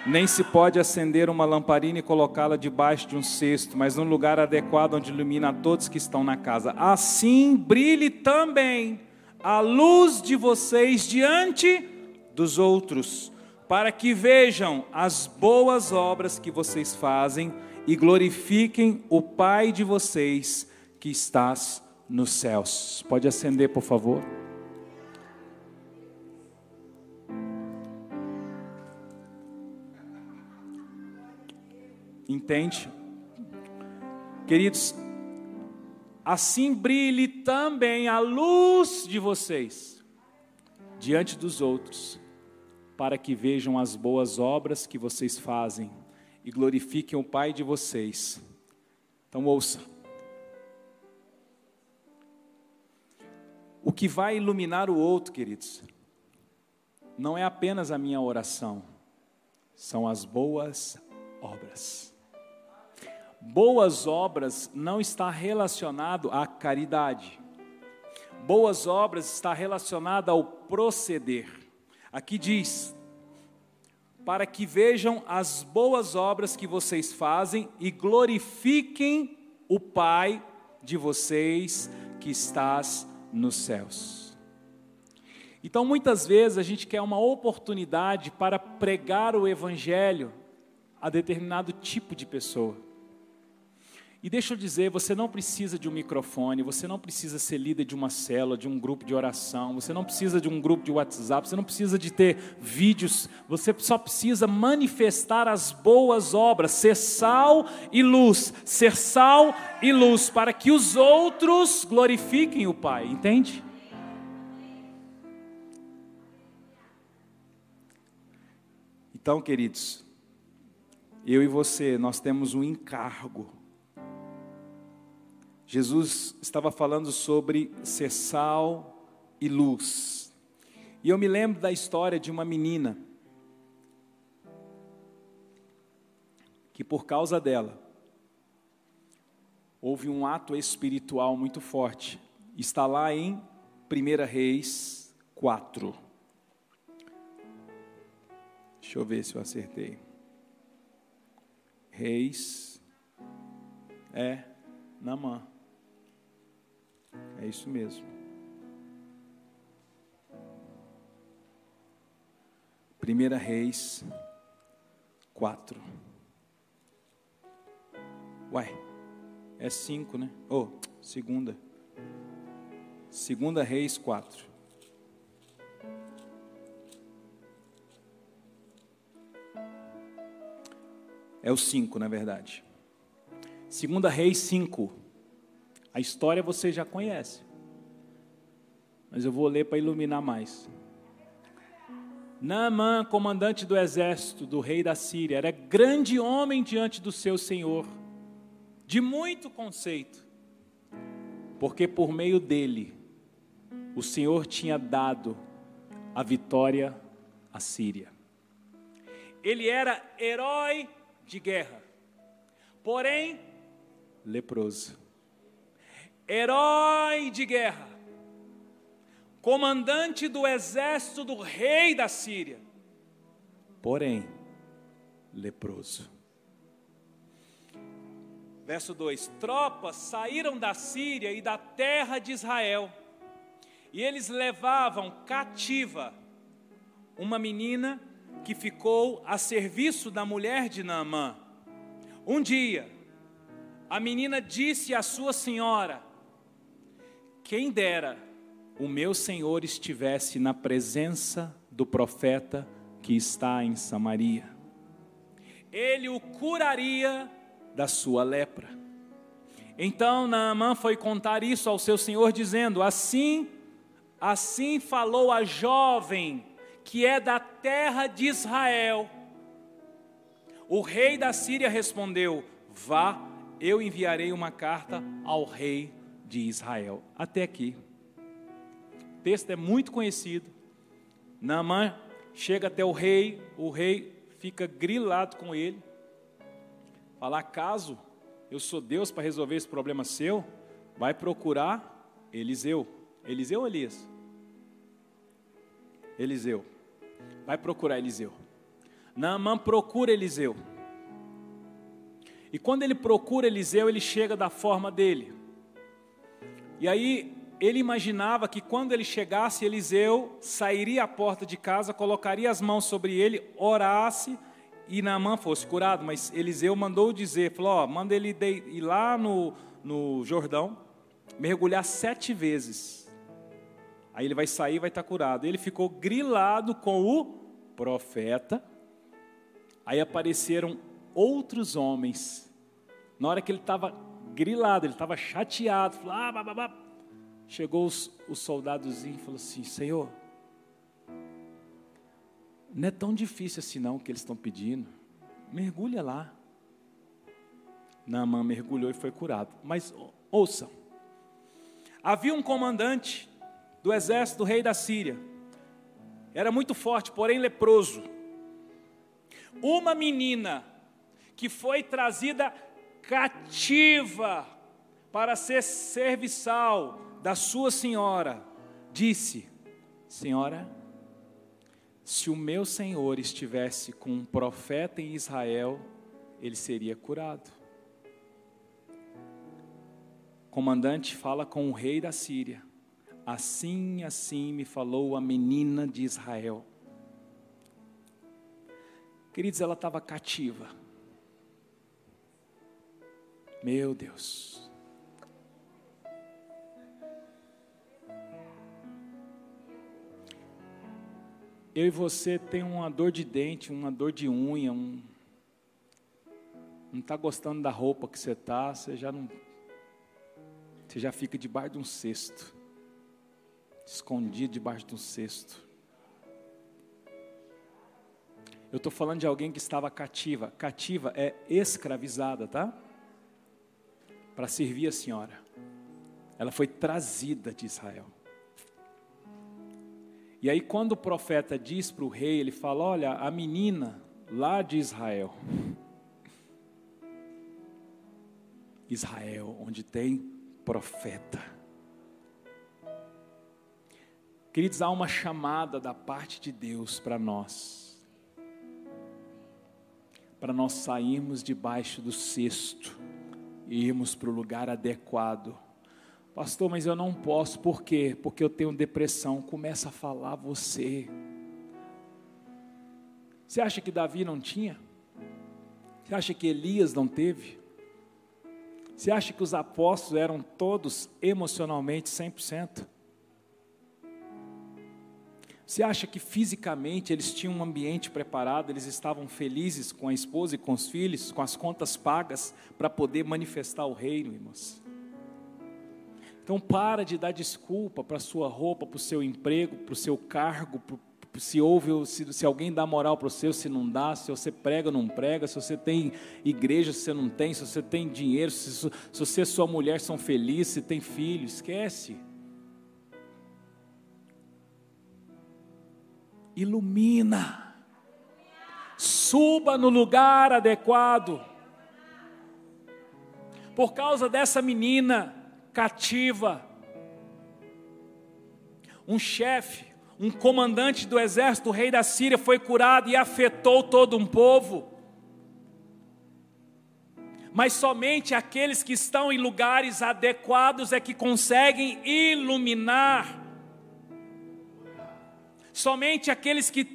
Nem se pode acender uma lamparina e colocá-la debaixo de um cesto, mas num lugar adequado onde ilumina a todos que estão na casa. Assim brilhe também a luz de vocês diante dos outros para que vejam as boas obras que vocês fazem e glorifiquem o Pai de vocês que estás nos céus. Pode acender, por favor. Entende? Queridos, assim brilhe também a luz de vocês diante dos outros para que vejam as boas obras que vocês fazem e glorifiquem o Pai de vocês Então ouça. O que vai iluminar o outro, queridos, não é apenas a minha oração, são as boas obras. Boas obras não está relacionado à caridade. Boas obras está relacionado ao proceder. Aqui diz: para que vejam as boas obras que vocês fazem e glorifiquem o Pai de vocês que estás nos céus. Então, muitas vezes a gente quer uma oportunidade para pregar o Evangelho a determinado tipo de pessoa. E deixa eu dizer, você não precisa de um microfone, você não precisa ser líder de uma célula, de um grupo de oração, você não precisa de um grupo de WhatsApp, você não precisa de ter vídeos, você só precisa manifestar as boas obras, ser sal e luz, ser sal e luz, para que os outros glorifiquem o Pai, entende? Então, queridos, eu e você, nós temos um encargo Jesus estava falando sobre ser sal e luz. E eu me lembro da história de uma menina que por causa dela houve um ato espiritual muito forte. Está lá em 1 Reis 4. Deixa eu ver se eu acertei. Reis é Namã. É isso mesmo. Primeira Reis 4. Uai, é 5, né? Oh, segunda. Segunda Reis 4. É o 5, na verdade. Segunda Reis 5. A história você já conhece. Mas eu vou ler para iluminar mais. Naamã, comandante do exército do rei da Síria, era grande homem diante do seu senhor, de muito conceito, porque por meio dele o Senhor tinha dado a vitória à Síria. Ele era herói de guerra, porém leproso herói de guerra, comandante do exército do rei da Síria, porém leproso. Verso 2: Tropas saíram da Síria e da terra de Israel, e eles levavam cativa uma menina que ficou a serviço da mulher de Naamã. Um dia, a menina disse à sua senhora: quem dera o meu Senhor estivesse na presença do profeta que está em Samaria. Ele o curaria da sua lepra. Então Naamã foi contar isso ao seu senhor, dizendo: Assim, assim falou a jovem que é da terra de Israel. O rei da Síria respondeu: Vá, eu enviarei uma carta ao rei de Israel. Até aqui. O texto é muito conhecido. Naamã chega até o rei, o rei fica grilado com ele. Fala: acaso eu sou Deus para resolver esse problema seu? Vai procurar Eliseu. Eliseu ou Elias? Eliseu. Vai procurar Eliseu. Naamã procura Eliseu. E quando ele procura Eliseu, ele chega da forma dele. E aí ele imaginava que quando ele chegasse, Eliseu sairia à porta de casa, colocaria as mãos sobre ele, orasse e Naamã fosse curado. Mas Eliseu mandou dizer, falou, ó, manda ele ir lá no, no Jordão, mergulhar sete vezes. Aí ele vai sair e vai estar curado. Ele ficou grilado com o profeta. Aí apareceram outros homens. Na hora que ele estava grilado, ele estava chateado. Falou, ah, babá. Chegou os, os soldadozinho e falou assim: Senhor, não é tão difícil assim não o que eles estão pedindo. Mergulha lá. Naamã mergulhou e foi curado. Mas ouçam, havia um comandante do exército do rei da Síria, era muito forte, porém leproso. Uma menina que foi trazida cativa para ser serviçal da sua senhora, disse: Senhora, se o meu senhor estivesse com um profeta em Israel, ele seria curado. Comandante fala com o rei da Síria. Assim, assim me falou a menina de Israel. Queridos, ela estava cativa. Meu Deus. eu e você tem uma dor de dente, uma dor de unha, um, não está gostando da roupa que você está, você já não, você já fica debaixo de um cesto, escondido debaixo de um cesto. Eu estou falando de alguém que estava cativa. Cativa é escravizada, tá? Para servir a senhora. Ela foi trazida de Israel. E aí, quando o profeta diz para o rei, ele fala: Olha, a menina lá de Israel, Israel, onde tem profeta. Queridos, há uma chamada da parte de Deus para nós, para nós sairmos debaixo do cesto e irmos para o lugar adequado Pastor, mas eu não posso, por quê? Porque eu tenho depressão. Começa a falar você. Você acha que Davi não tinha? Você acha que Elias não teve? Você acha que os apóstolos eram todos emocionalmente 100%? Você acha que fisicamente eles tinham um ambiente preparado, eles estavam felizes com a esposa e com os filhos, com as contas pagas para poder manifestar o reino, irmãos? Então para de dar desculpa para a sua roupa, para o seu emprego, para o seu cargo, pro, se houve, se, se alguém dá moral para seu, se não dá, se você prega ou não prega, se você tem igreja, se você não tem, se você tem dinheiro, se, se você e sua mulher são felizes, se tem filho, esquece. Ilumina. Suba no lugar adequado. Por causa dessa menina, cativa. Um chefe, um comandante do exército, o rei da Síria, foi curado e afetou todo um povo. Mas somente aqueles que estão em lugares adequados é que conseguem iluminar. Somente aqueles que,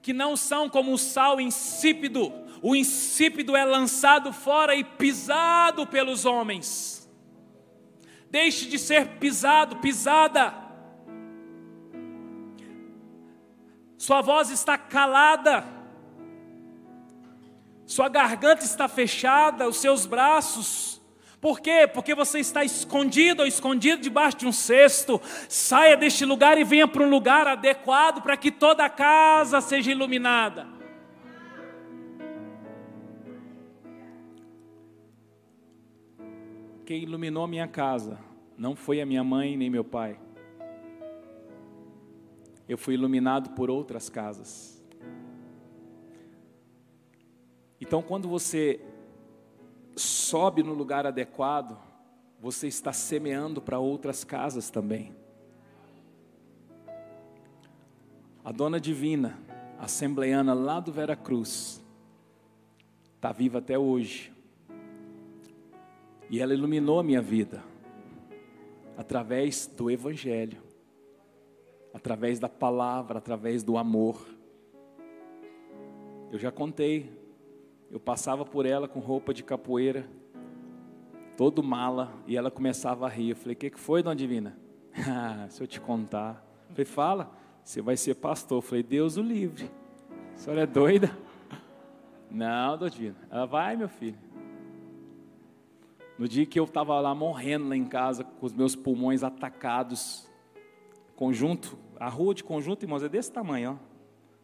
que não são como o sal insípido, o insípido é lançado fora e pisado pelos homens. Deixe de ser pisado, pisada. Sua voz está calada. Sua garganta está fechada, os seus braços. Por quê? Porque você está escondido ou escondido debaixo de um cesto. Saia deste lugar e venha para um lugar adequado para que toda a casa seja iluminada. quem iluminou minha casa não foi a minha mãe nem meu pai. Eu fui iluminado por outras casas. Então, quando você sobe no lugar adequado, você está semeando para outras casas também. A dona divina, assembleiana lá do Vera Cruz, está viva até hoje. E ela iluminou a minha vida através do Evangelho, através da palavra, através do amor. Eu já contei, eu passava por ela com roupa de capoeira, todo mala, e ela começava a rir. Eu falei: O que, que foi, dona Divina? Ah, se eu te contar. Eu falei: Fala, você vai ser pastor. Eu falei: Deus o livre. A senhora é doida? Não, dona Divina. Ela vai, meu filho. No dia que eu estava lá morrendo lá em casa, com os meus pulmões atacados, conjunto, a rua de conjunto, irmãos, é desse tamanho, ó.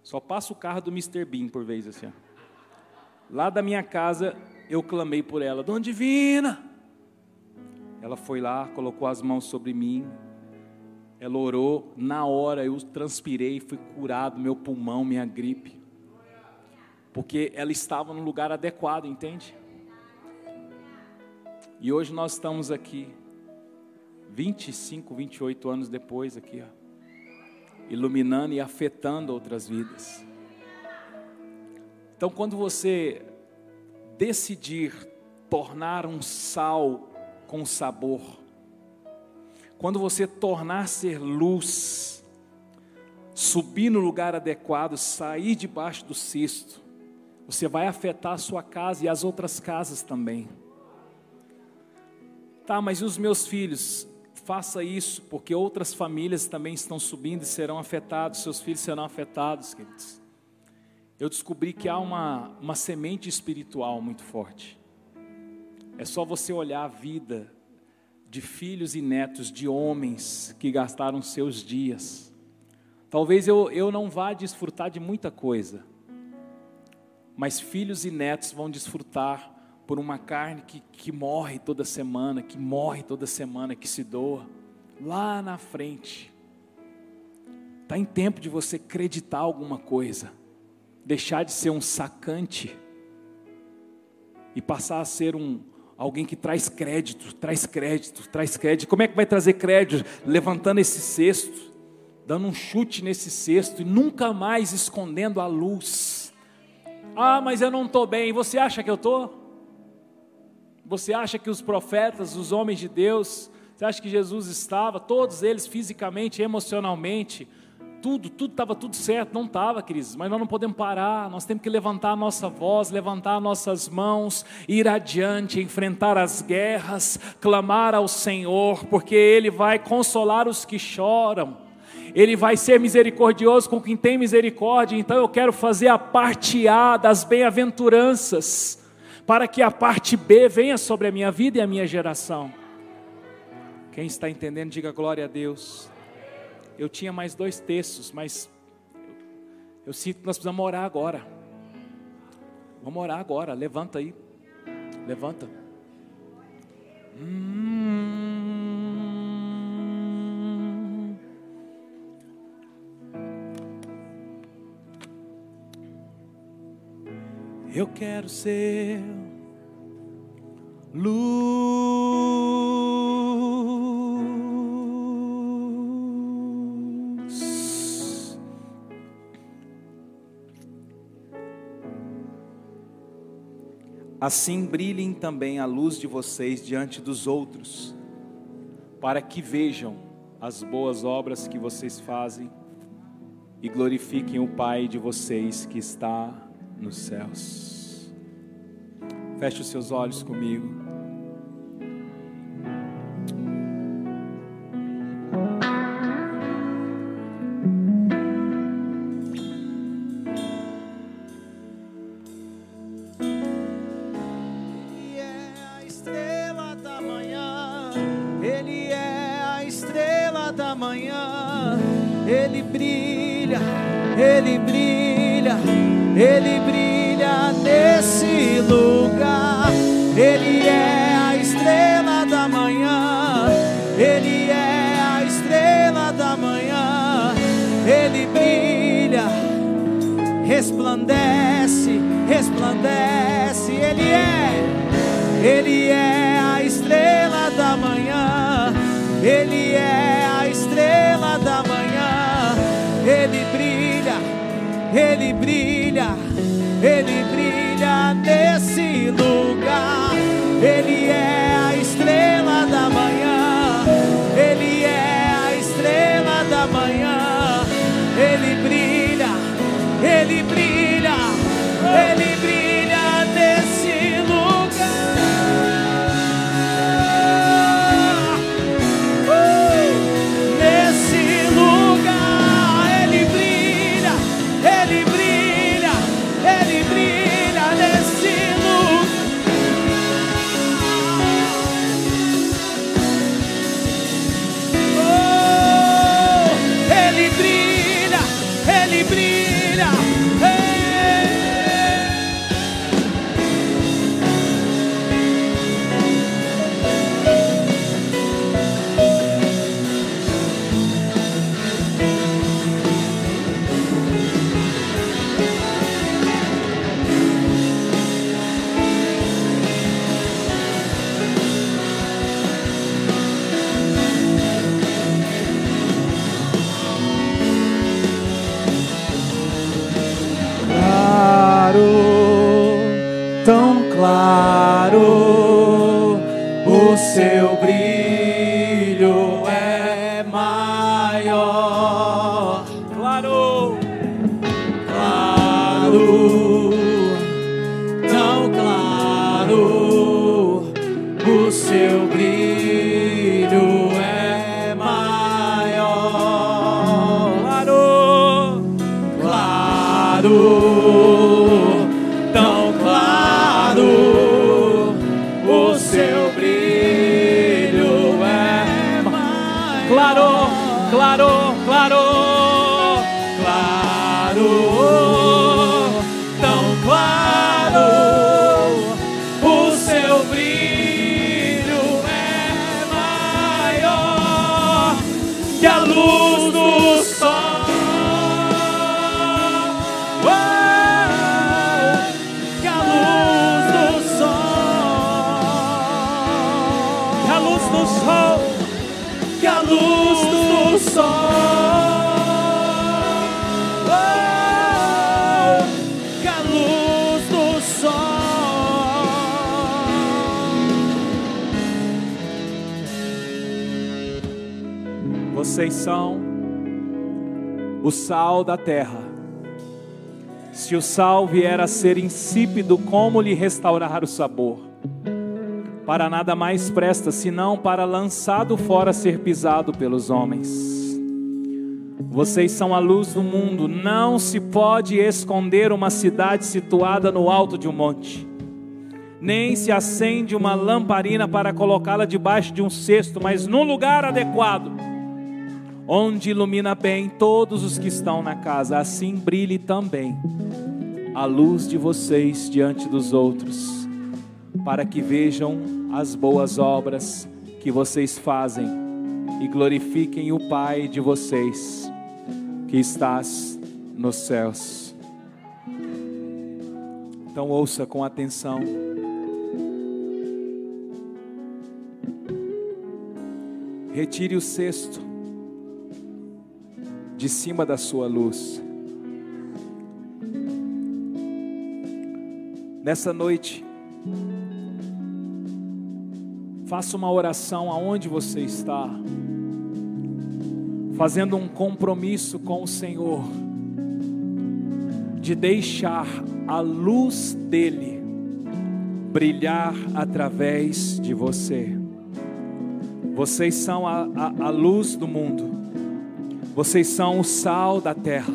Só passa o carro do Mr. Bean por vez assim. Ó. Lá da minha casa, eu clamei por ela: Dona Divina. Ela foi lá, colocou as mãos sobre mim. Ela orou, na hora eu transpirei, fui curado, meu pulmão, minha gripe. Porque ela estava no lugar adequado, entende? E hoje nós estamos aqui, 25, 28 anos depois, aqui, ó, iluminando e afetando outras vidas. Então, quando você decidir tornar um sal com sabor, quando você tornar ser luz, subir no lugar adequado, sair debaixo do cesto, você vai afetar a sua casa e as outras casas também. Tá, mas e os meus filhos? Faça isso, porque outras famílias também estão subindo e serão afetados, seus filhos serão afetados, queridos. Eu descobri que há uma, uma semente espiritual muito forte. É só você olhar a vida de filhos e netos de homens que gastaram seus dias. Talvez eu, eu não vá desfrutar de muita coisa, mas filhos e netos vão desfrutar por uma carne que, que morre toda semana, que morre toda semana, que se doa, lá na frente. Está em tempo de você acreditar alguma coisa, deixar de ser um sacante e passar a ser um alguém que traz crédito, traz crédito, traz crédito. Como é que vai trazer crédito? Levantando esse cesto, dando um chute nesse cesto e nunca mais escondendo a luz. Ah, mas eu não estou bem. Você acha que eu estou? Você acha que os profetas, os homens de Deus, você acha que Jesus estava, todos eles fisicamente, emocionalmente, tudo, tudo estava tudo certo, não estava, queridos, mas nós não podemos parar, nós temos que levantar a nossa voz, levantar nossas mãos, ir adiante, enfrentar as guerras, clamar ao Senhor, porque Ele vai consolar os que choram, Ele vai ser misericordioso com quem tem misericórdia, então eu quero fazer a parte A das bem-aventuranças, para que a parte B venha sobre a minha vida e a minha geração. Quem está entendendo, diga glória a Deus. Eu tinha mais dois textos, mas eu, sinto que nós precisamos orar agora. Vamos orar agora, levanta aí. Levanta. Hum. Eu quero ser luz. Assim brilhem também a luz de vocês diante dos outros, para que vejam as boas obras que vocês fazem e glorifiquem o Pai de vocês que está nos céus. Feche os seus olhos comigo. O sal da terra. Se o sal vier a ser insípido, como lhe restaurar o sabor? Para nada mais presta, senão para lançado fora ser pisado pelos homens. Vocês são a luz do mundo, não se pode esconder uma cidade situada no alto de um monte. Nem se acende uma lamparina para colocá-la debaixo de um cesto, mas num lugar adequado, onde ilumina bem todos os que estão na casa. Assim brilhe também a luz de vocês diante dos outros, para que vejam as boas obras que vocês fazem e glorifiquem o Pai de vocês que estás nos céus. Então ouça com atenção. Retire o cesto de cima da sua luz. Nessa noite, faça uma oração aonde você está, fazendo um compromisso com o Senhor, de deixar a luz dEle brilhar através de você. Vocês são a, a, a luz do mundo, vocês são o sal da terra.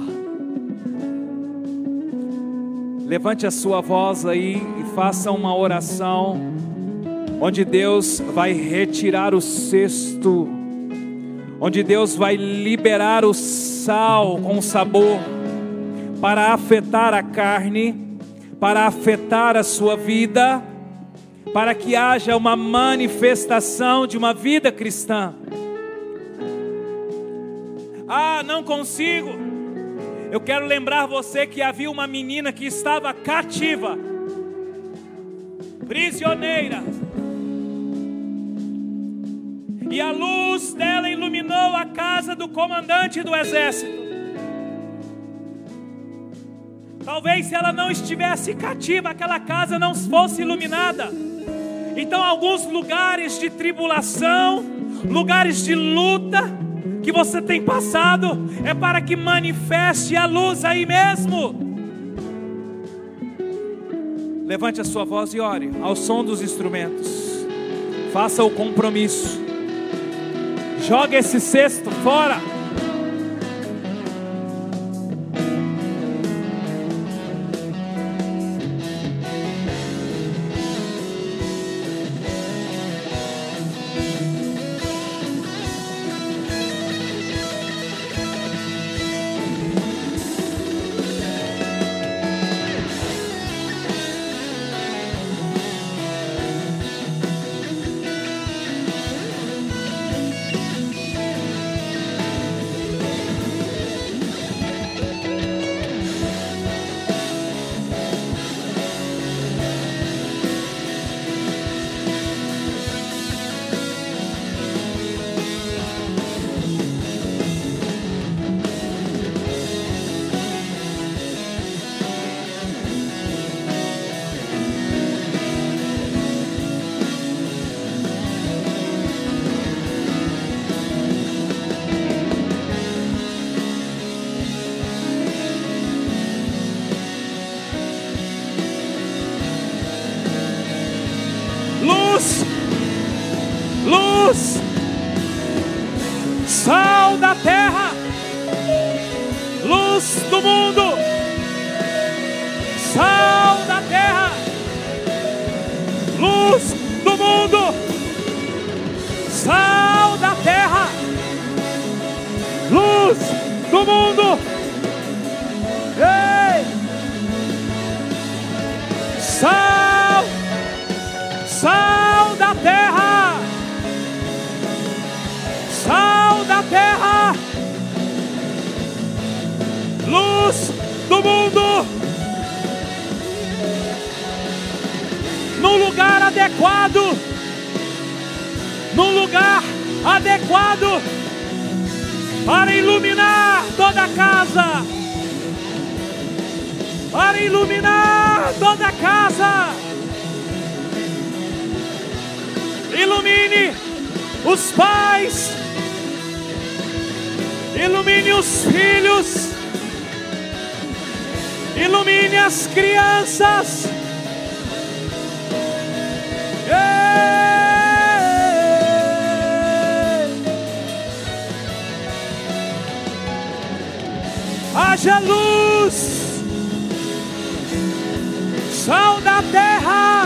Levante a sua voz aí e faça uma oração, onde Deus vai retirar o cesto, onde Deus vai liberar o sal com sabor, para afetar a carne, para afetar a sua vida, para que haja uma manifestação de uma vida cristã. Ah, não consigo. Eu quero lembrar você que havia uma menina que estava cativa, prisioneira, e a luz dela iluminou a casa do comandante do exército. Talvez se ela não estivesse cativa, aquela casa não fosse iluminada. Então, alguns lugares de tribulação, lugares de luta que você tem passado, é para que manifeste a luz aí mesmo. Levante a sua voz e ore ao som dos instrumentos. Faça o compromisso. Joga esse cesto fora. Adequado, no lugar adequado para iluminar toda a casa, para iluminar toda a casa. Ilumine os pais, ilumine os filhos, ilumine as crianças. Haja luz, sal da terra.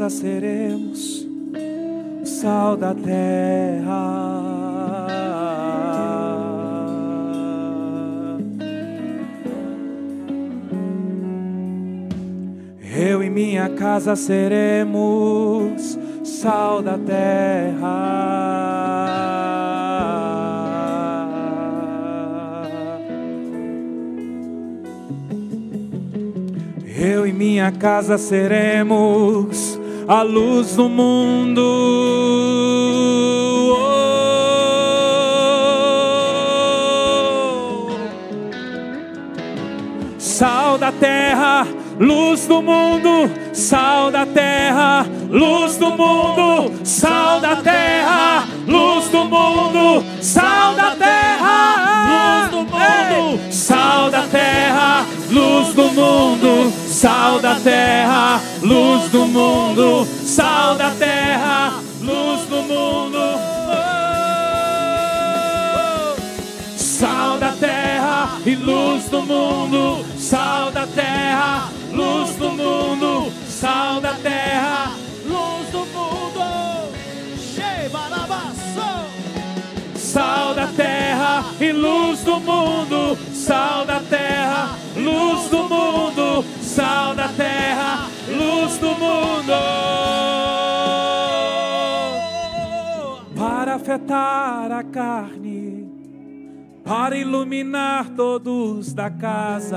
Casa seremos o sal da terra. Eu e minha casa seremos sal da terra. Eu e minha casa seremos a luz do mundo. Oh. Sal da terra, luz do mundo, sal da terra, luz do mundo, sal da terra, luz do mundo, sal da terra, luz do mundo, sal da terra, luz do mundo, sal da terra, luz do mundo, sal da terra, luz do mundo. Oh. Sal da terra e luz do mundo, sal da terra, luz do mundo, sal da terra, luz do mundo. Sal da terra e luz do mundo, sal da terra, luz do mundo, sal da terra, do mundo. Para afetar a carne, para iluminar todos da casa.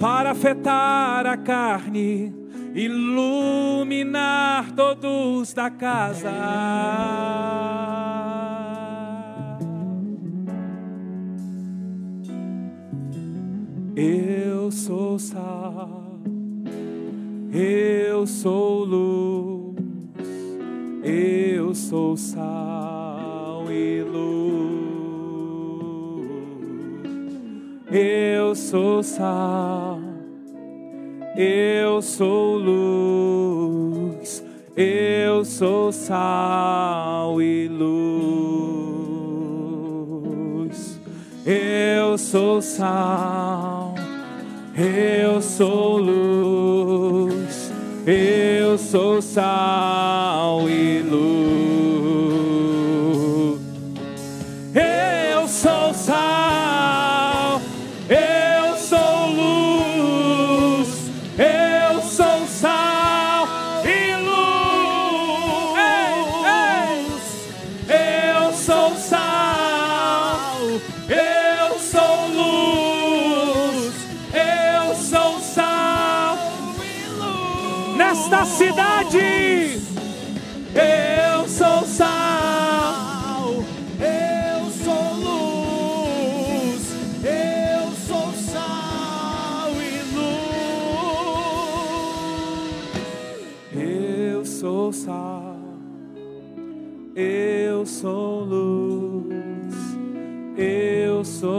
Para afetar a carne, iluminar todos da casa. Eu sou sal, eu sou luz, eu sou sal e luz. Eu sou sal, eu sou luz, eu sou sal e luz. Eu sou sal, eu sou luz, eu sou sal e luz.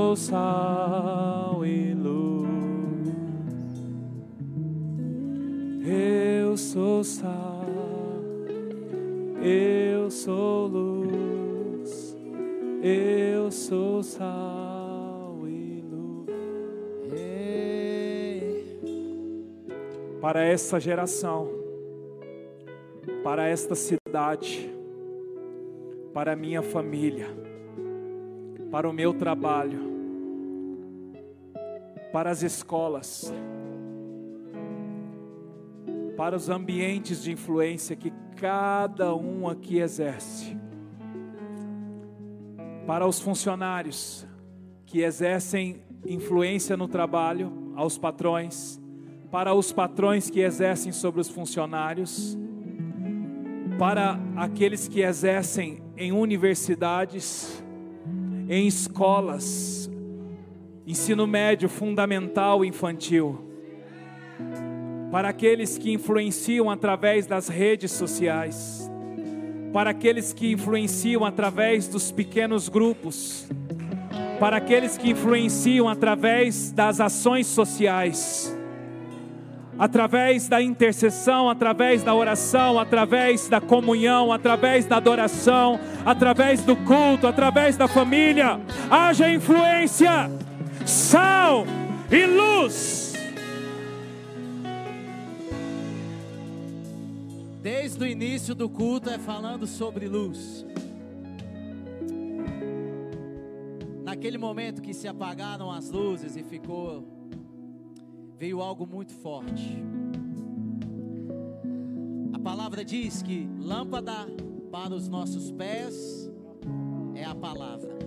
Sou sal e luz. Eu sou sal, eu sou luz, eu sou sal e luz. Para essa geração, para esta cidade, para minha família, para o meu trabalho, para as escolas, para os ambientes de influência que cada um aqui exerce, para os funcionários que exercem influência no trabalho, aos patrões, para os patrões que exercem sobre os funcionários, para aqueles que exercem em universidades, em escolas, ensino médio, fundamental, infantil. Para aqueles que influenciam através das redes sociais, para aqueles que influenciam através dos pequenos grupos, para aqueles que influenciam através das ações sociais, através da intercessão, através da oração, através da comunhão, através da adoração, através do culto, através da família, haja influência, sal e luz Desde o início do culto é falando sobre luz. Naquele momento que se apagaram as luzes e ficou veio algo muito forte. A palavra diz que lâmpada para os nossos pés é a palavra.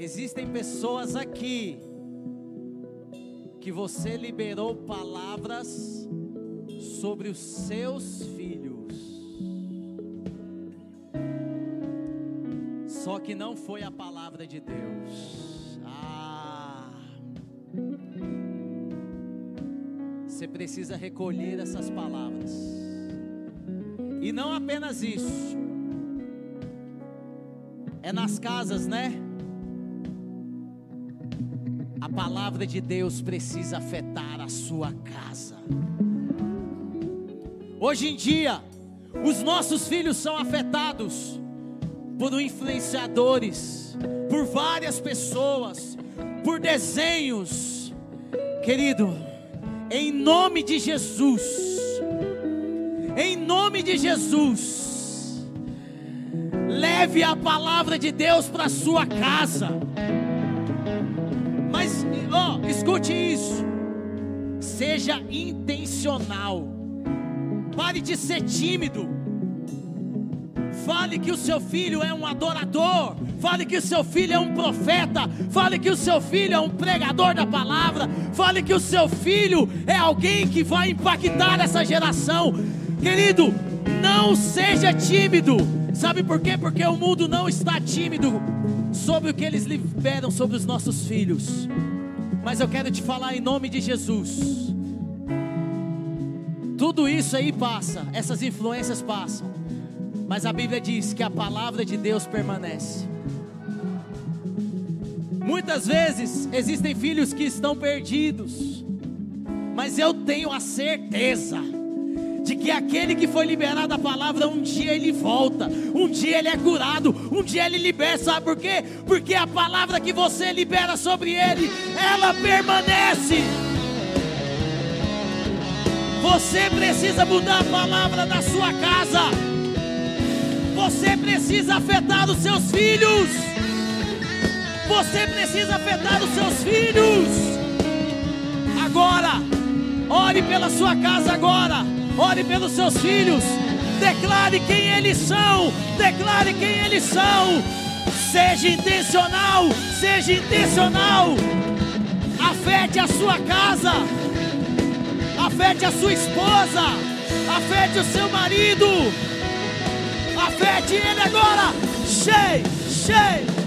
Existem pessoas aqui que você liberou palavras sobre os seus filhos. Só que não foi a palavra de Deus. Ah. Você precisa recolher essas palavras. E não apenas isso. É nas casas, né? Palavra de Deus precisa afetar a sua casa. Hoje em dia, os nossos filhos são afetados por influenciadores, por várias pessoas, por desenhos. Querido, em nome de Jesus, em nome de Jesus, leve a palavra de Deus para sua casa. Escute isso. Seja intencional Pare de ser tímido. Fale que o seu filho é um adorador. Fale que o seu filho é um profeta. Fale que o seu filho é um pregador da palavra. Fale que o seu filho é alguém que vai impactar essa geração. Querido, não seja tímido. Sabe por quê? Porque o mundo não está tímido sobre o que eles liberam sobre os nossos filhos. Mas eu quero te falar em nome de Jesus tudo isso aí passa, essas influências passam. Mas a Bíblia diz que a palavra de Deus permanece. Muitas vezes existem filhos que estão perdidos, mas eu tenho a certeza de que aquele que foi liberado a palavra, um dia ele volta, um dia ele é curado, um dia ele libera, sabe por quê? Porque a palavra que você libera sobre ele, ela permanece. Você precisa mudar a palavra da sua casa. Você precisa afetar os seus filhos. Você precisa afetar os seus filhos. Agora, ore pela sua casa agora. Ore pelos seus filhos. Declare quem eles são. Declare quem eles são. Seja intencional. Seja intencional. Afete a sua casa afete a sua esposa, afete o seu marido, afete ele agora. Cheio, cheio.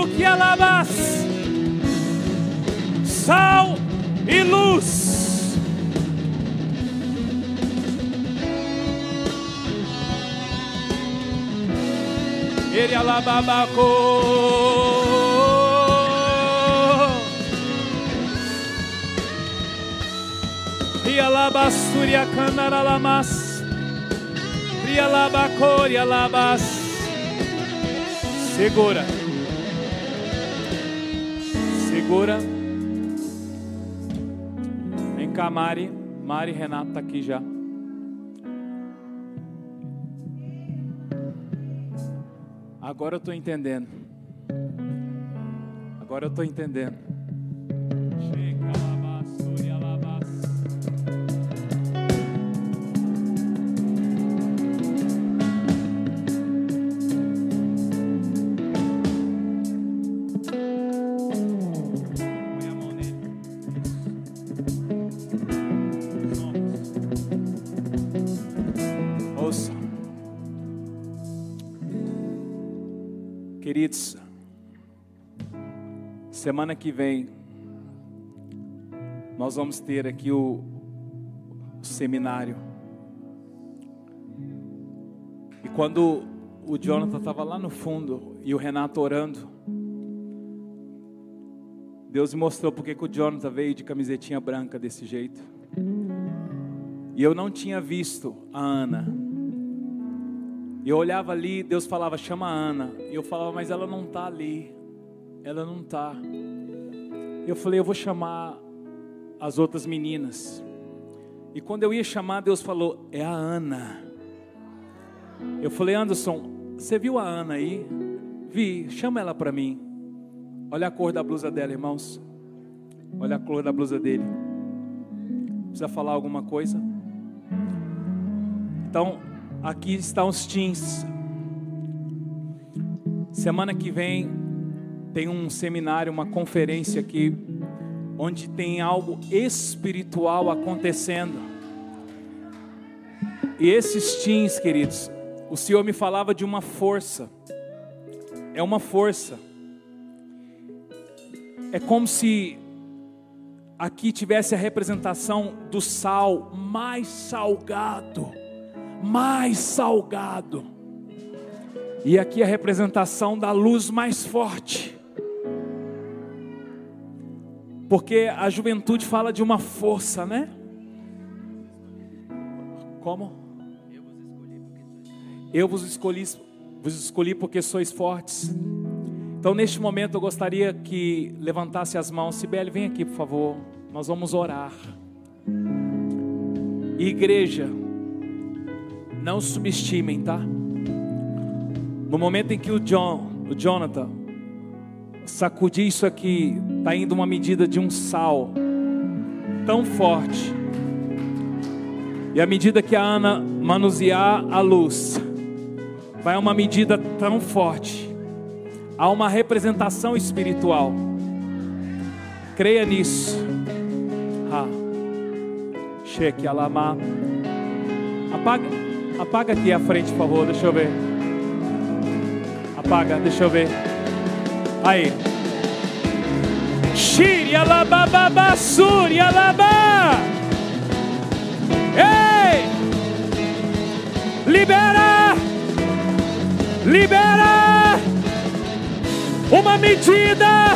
Que alabas. Sal e luz. Ele alababaco. Rialabasturia canaralamas. Rialabacoria labas. Segura. Segura. Vem cá, Mari. Mari Renato está aqui já. Agora eu estou entendendo. Agora eu estou entendendo. Semana que vem nós vamos ter aqui o, o seminário. E quando o Jonathan estava lá no fundo e o Renato orando, Deus me mostrou porque que o Jonathan veio de camisetinha branca desse jeito. E eu não tinha visto a Ana. E eu olhava ali, Deus falava, chama a Ana. E eu falava, mas ela não está ali. Ela não está. Eu falei, eu vou chamar as outras meninas. E quando eu ia chamar, Deus falou, é a Ana. Eu falei, Anderson, você viu a Ana aí? Vi, chama ela para mim. Olha a cor da blusa dela, irmãos. Olha a cor da blusa dele. Precisa falar alguma coisa? Então, aqui estão os teens. Semana que vem tem um seminário, uma conferência aqui, onde tem algo espiritual acontecendo. E esses teens, queridos, o Senhor me falava de uma força. É uma força. É como se aqui tivesse a representação do sal mais salgado, mais salgado. E aqui a representação da luz mais forte. Porque a juventude fala de uma força, né? Como? Eu vos escolhi, vos escolhi porque sois fortes. Então, neste momento, eu gostaria que levantasse as mãos. Sibeli, vem aqui, por favor. Nós vamos orar. Igreja, não subestimem, tá? No momento em que o John, o Jonathan, sacudir isso aqui, está indo uma medida de um sal tão forte. E à medida que a Ana manusear a luz, vai uma medida tão forte. Há uma representação espiritual. Creia nisso. Cheque alama. Apaga, apaga aqui a frente, por favor. Deixa eu ver. Apaga, deixa eu ver. Aí. Shiri alababa suri alaba. Ei! Libera! Libera! Uma medida!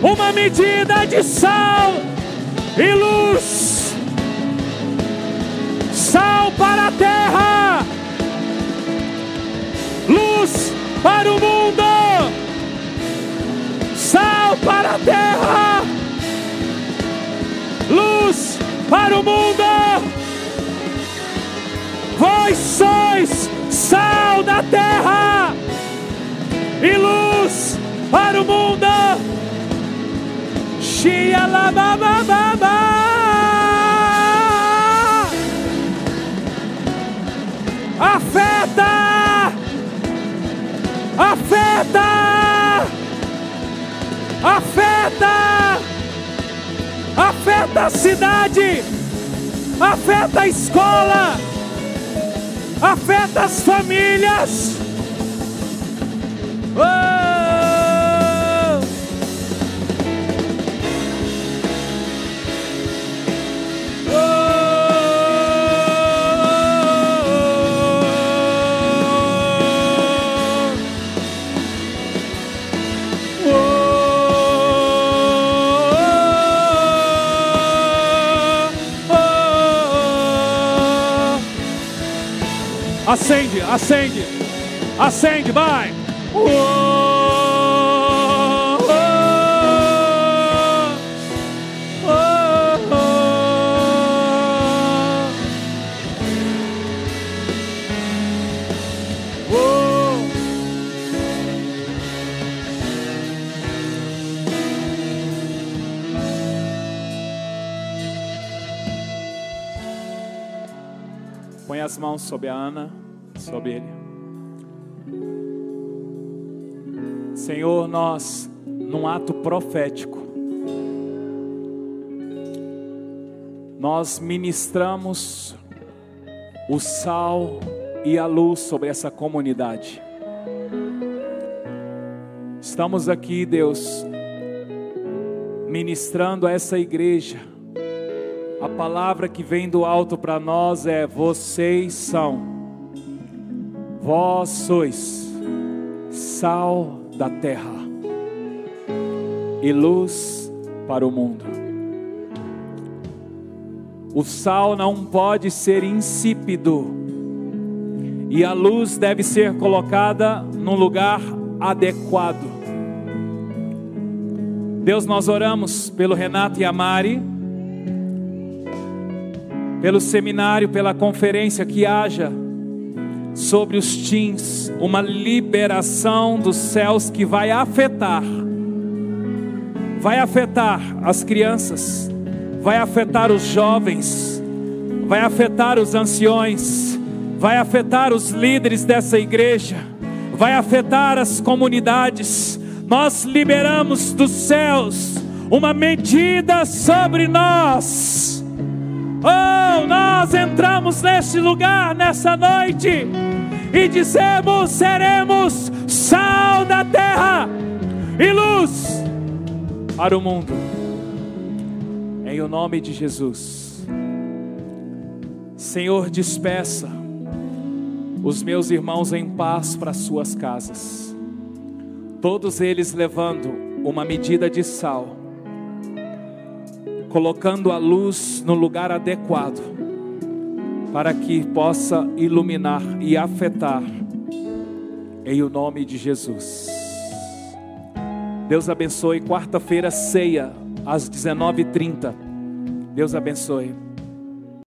Uma medida de sal e luz. Sal para a terra. Luz para o mundo. Para a terra. Luz para o mundo. Vós sois sal da terra e luz para o mundo. Shia la. Afeta, afeta, afeta, afeta a cidade, afeta a escola, afeta as famílias. Oh! Acende, acende, acende, vai. Uou! as mãos sobre a Ana, sobre ele. Senhor, nós, num ato profético, nós ministramos o sal e a luz sobre essa comunidade. Estamos aqui, Deus, ministrando a essa igreja a palavra que vem do alto para nós é: vocês são, vós sois sal da terra e luz para o mundo. O sal não pode ser insípido e a luz deve ser colocada no lugar adequado. Deus, nós oramos pelo Renato e a Mari pelo seminário, pela conferência, que haja sobre os teens uma liberação dos céus que vai afetar, vai afetar as crianças, vai afetar os jovens, vai afetar os anciões, vai afetar os líderes dessa igreja, vai afetar as comunidades. Nós liberamos dos céus uma medida sobre nós Oh, nós entramos neste lugar nessa noite e dizemos: seremos sal da terra e luz para o mundo. Em o nome de Jesus. Senhor, despeça os meus irmãos em paz para suas casas. Todos eles levando uma medida de sal colocando a luz no lugar adequado, para que possa iluminar e afetar, em o nome de Jesus. Deus abençoe. Quarta-feira, ceia, às 19h30. Deus abençoe.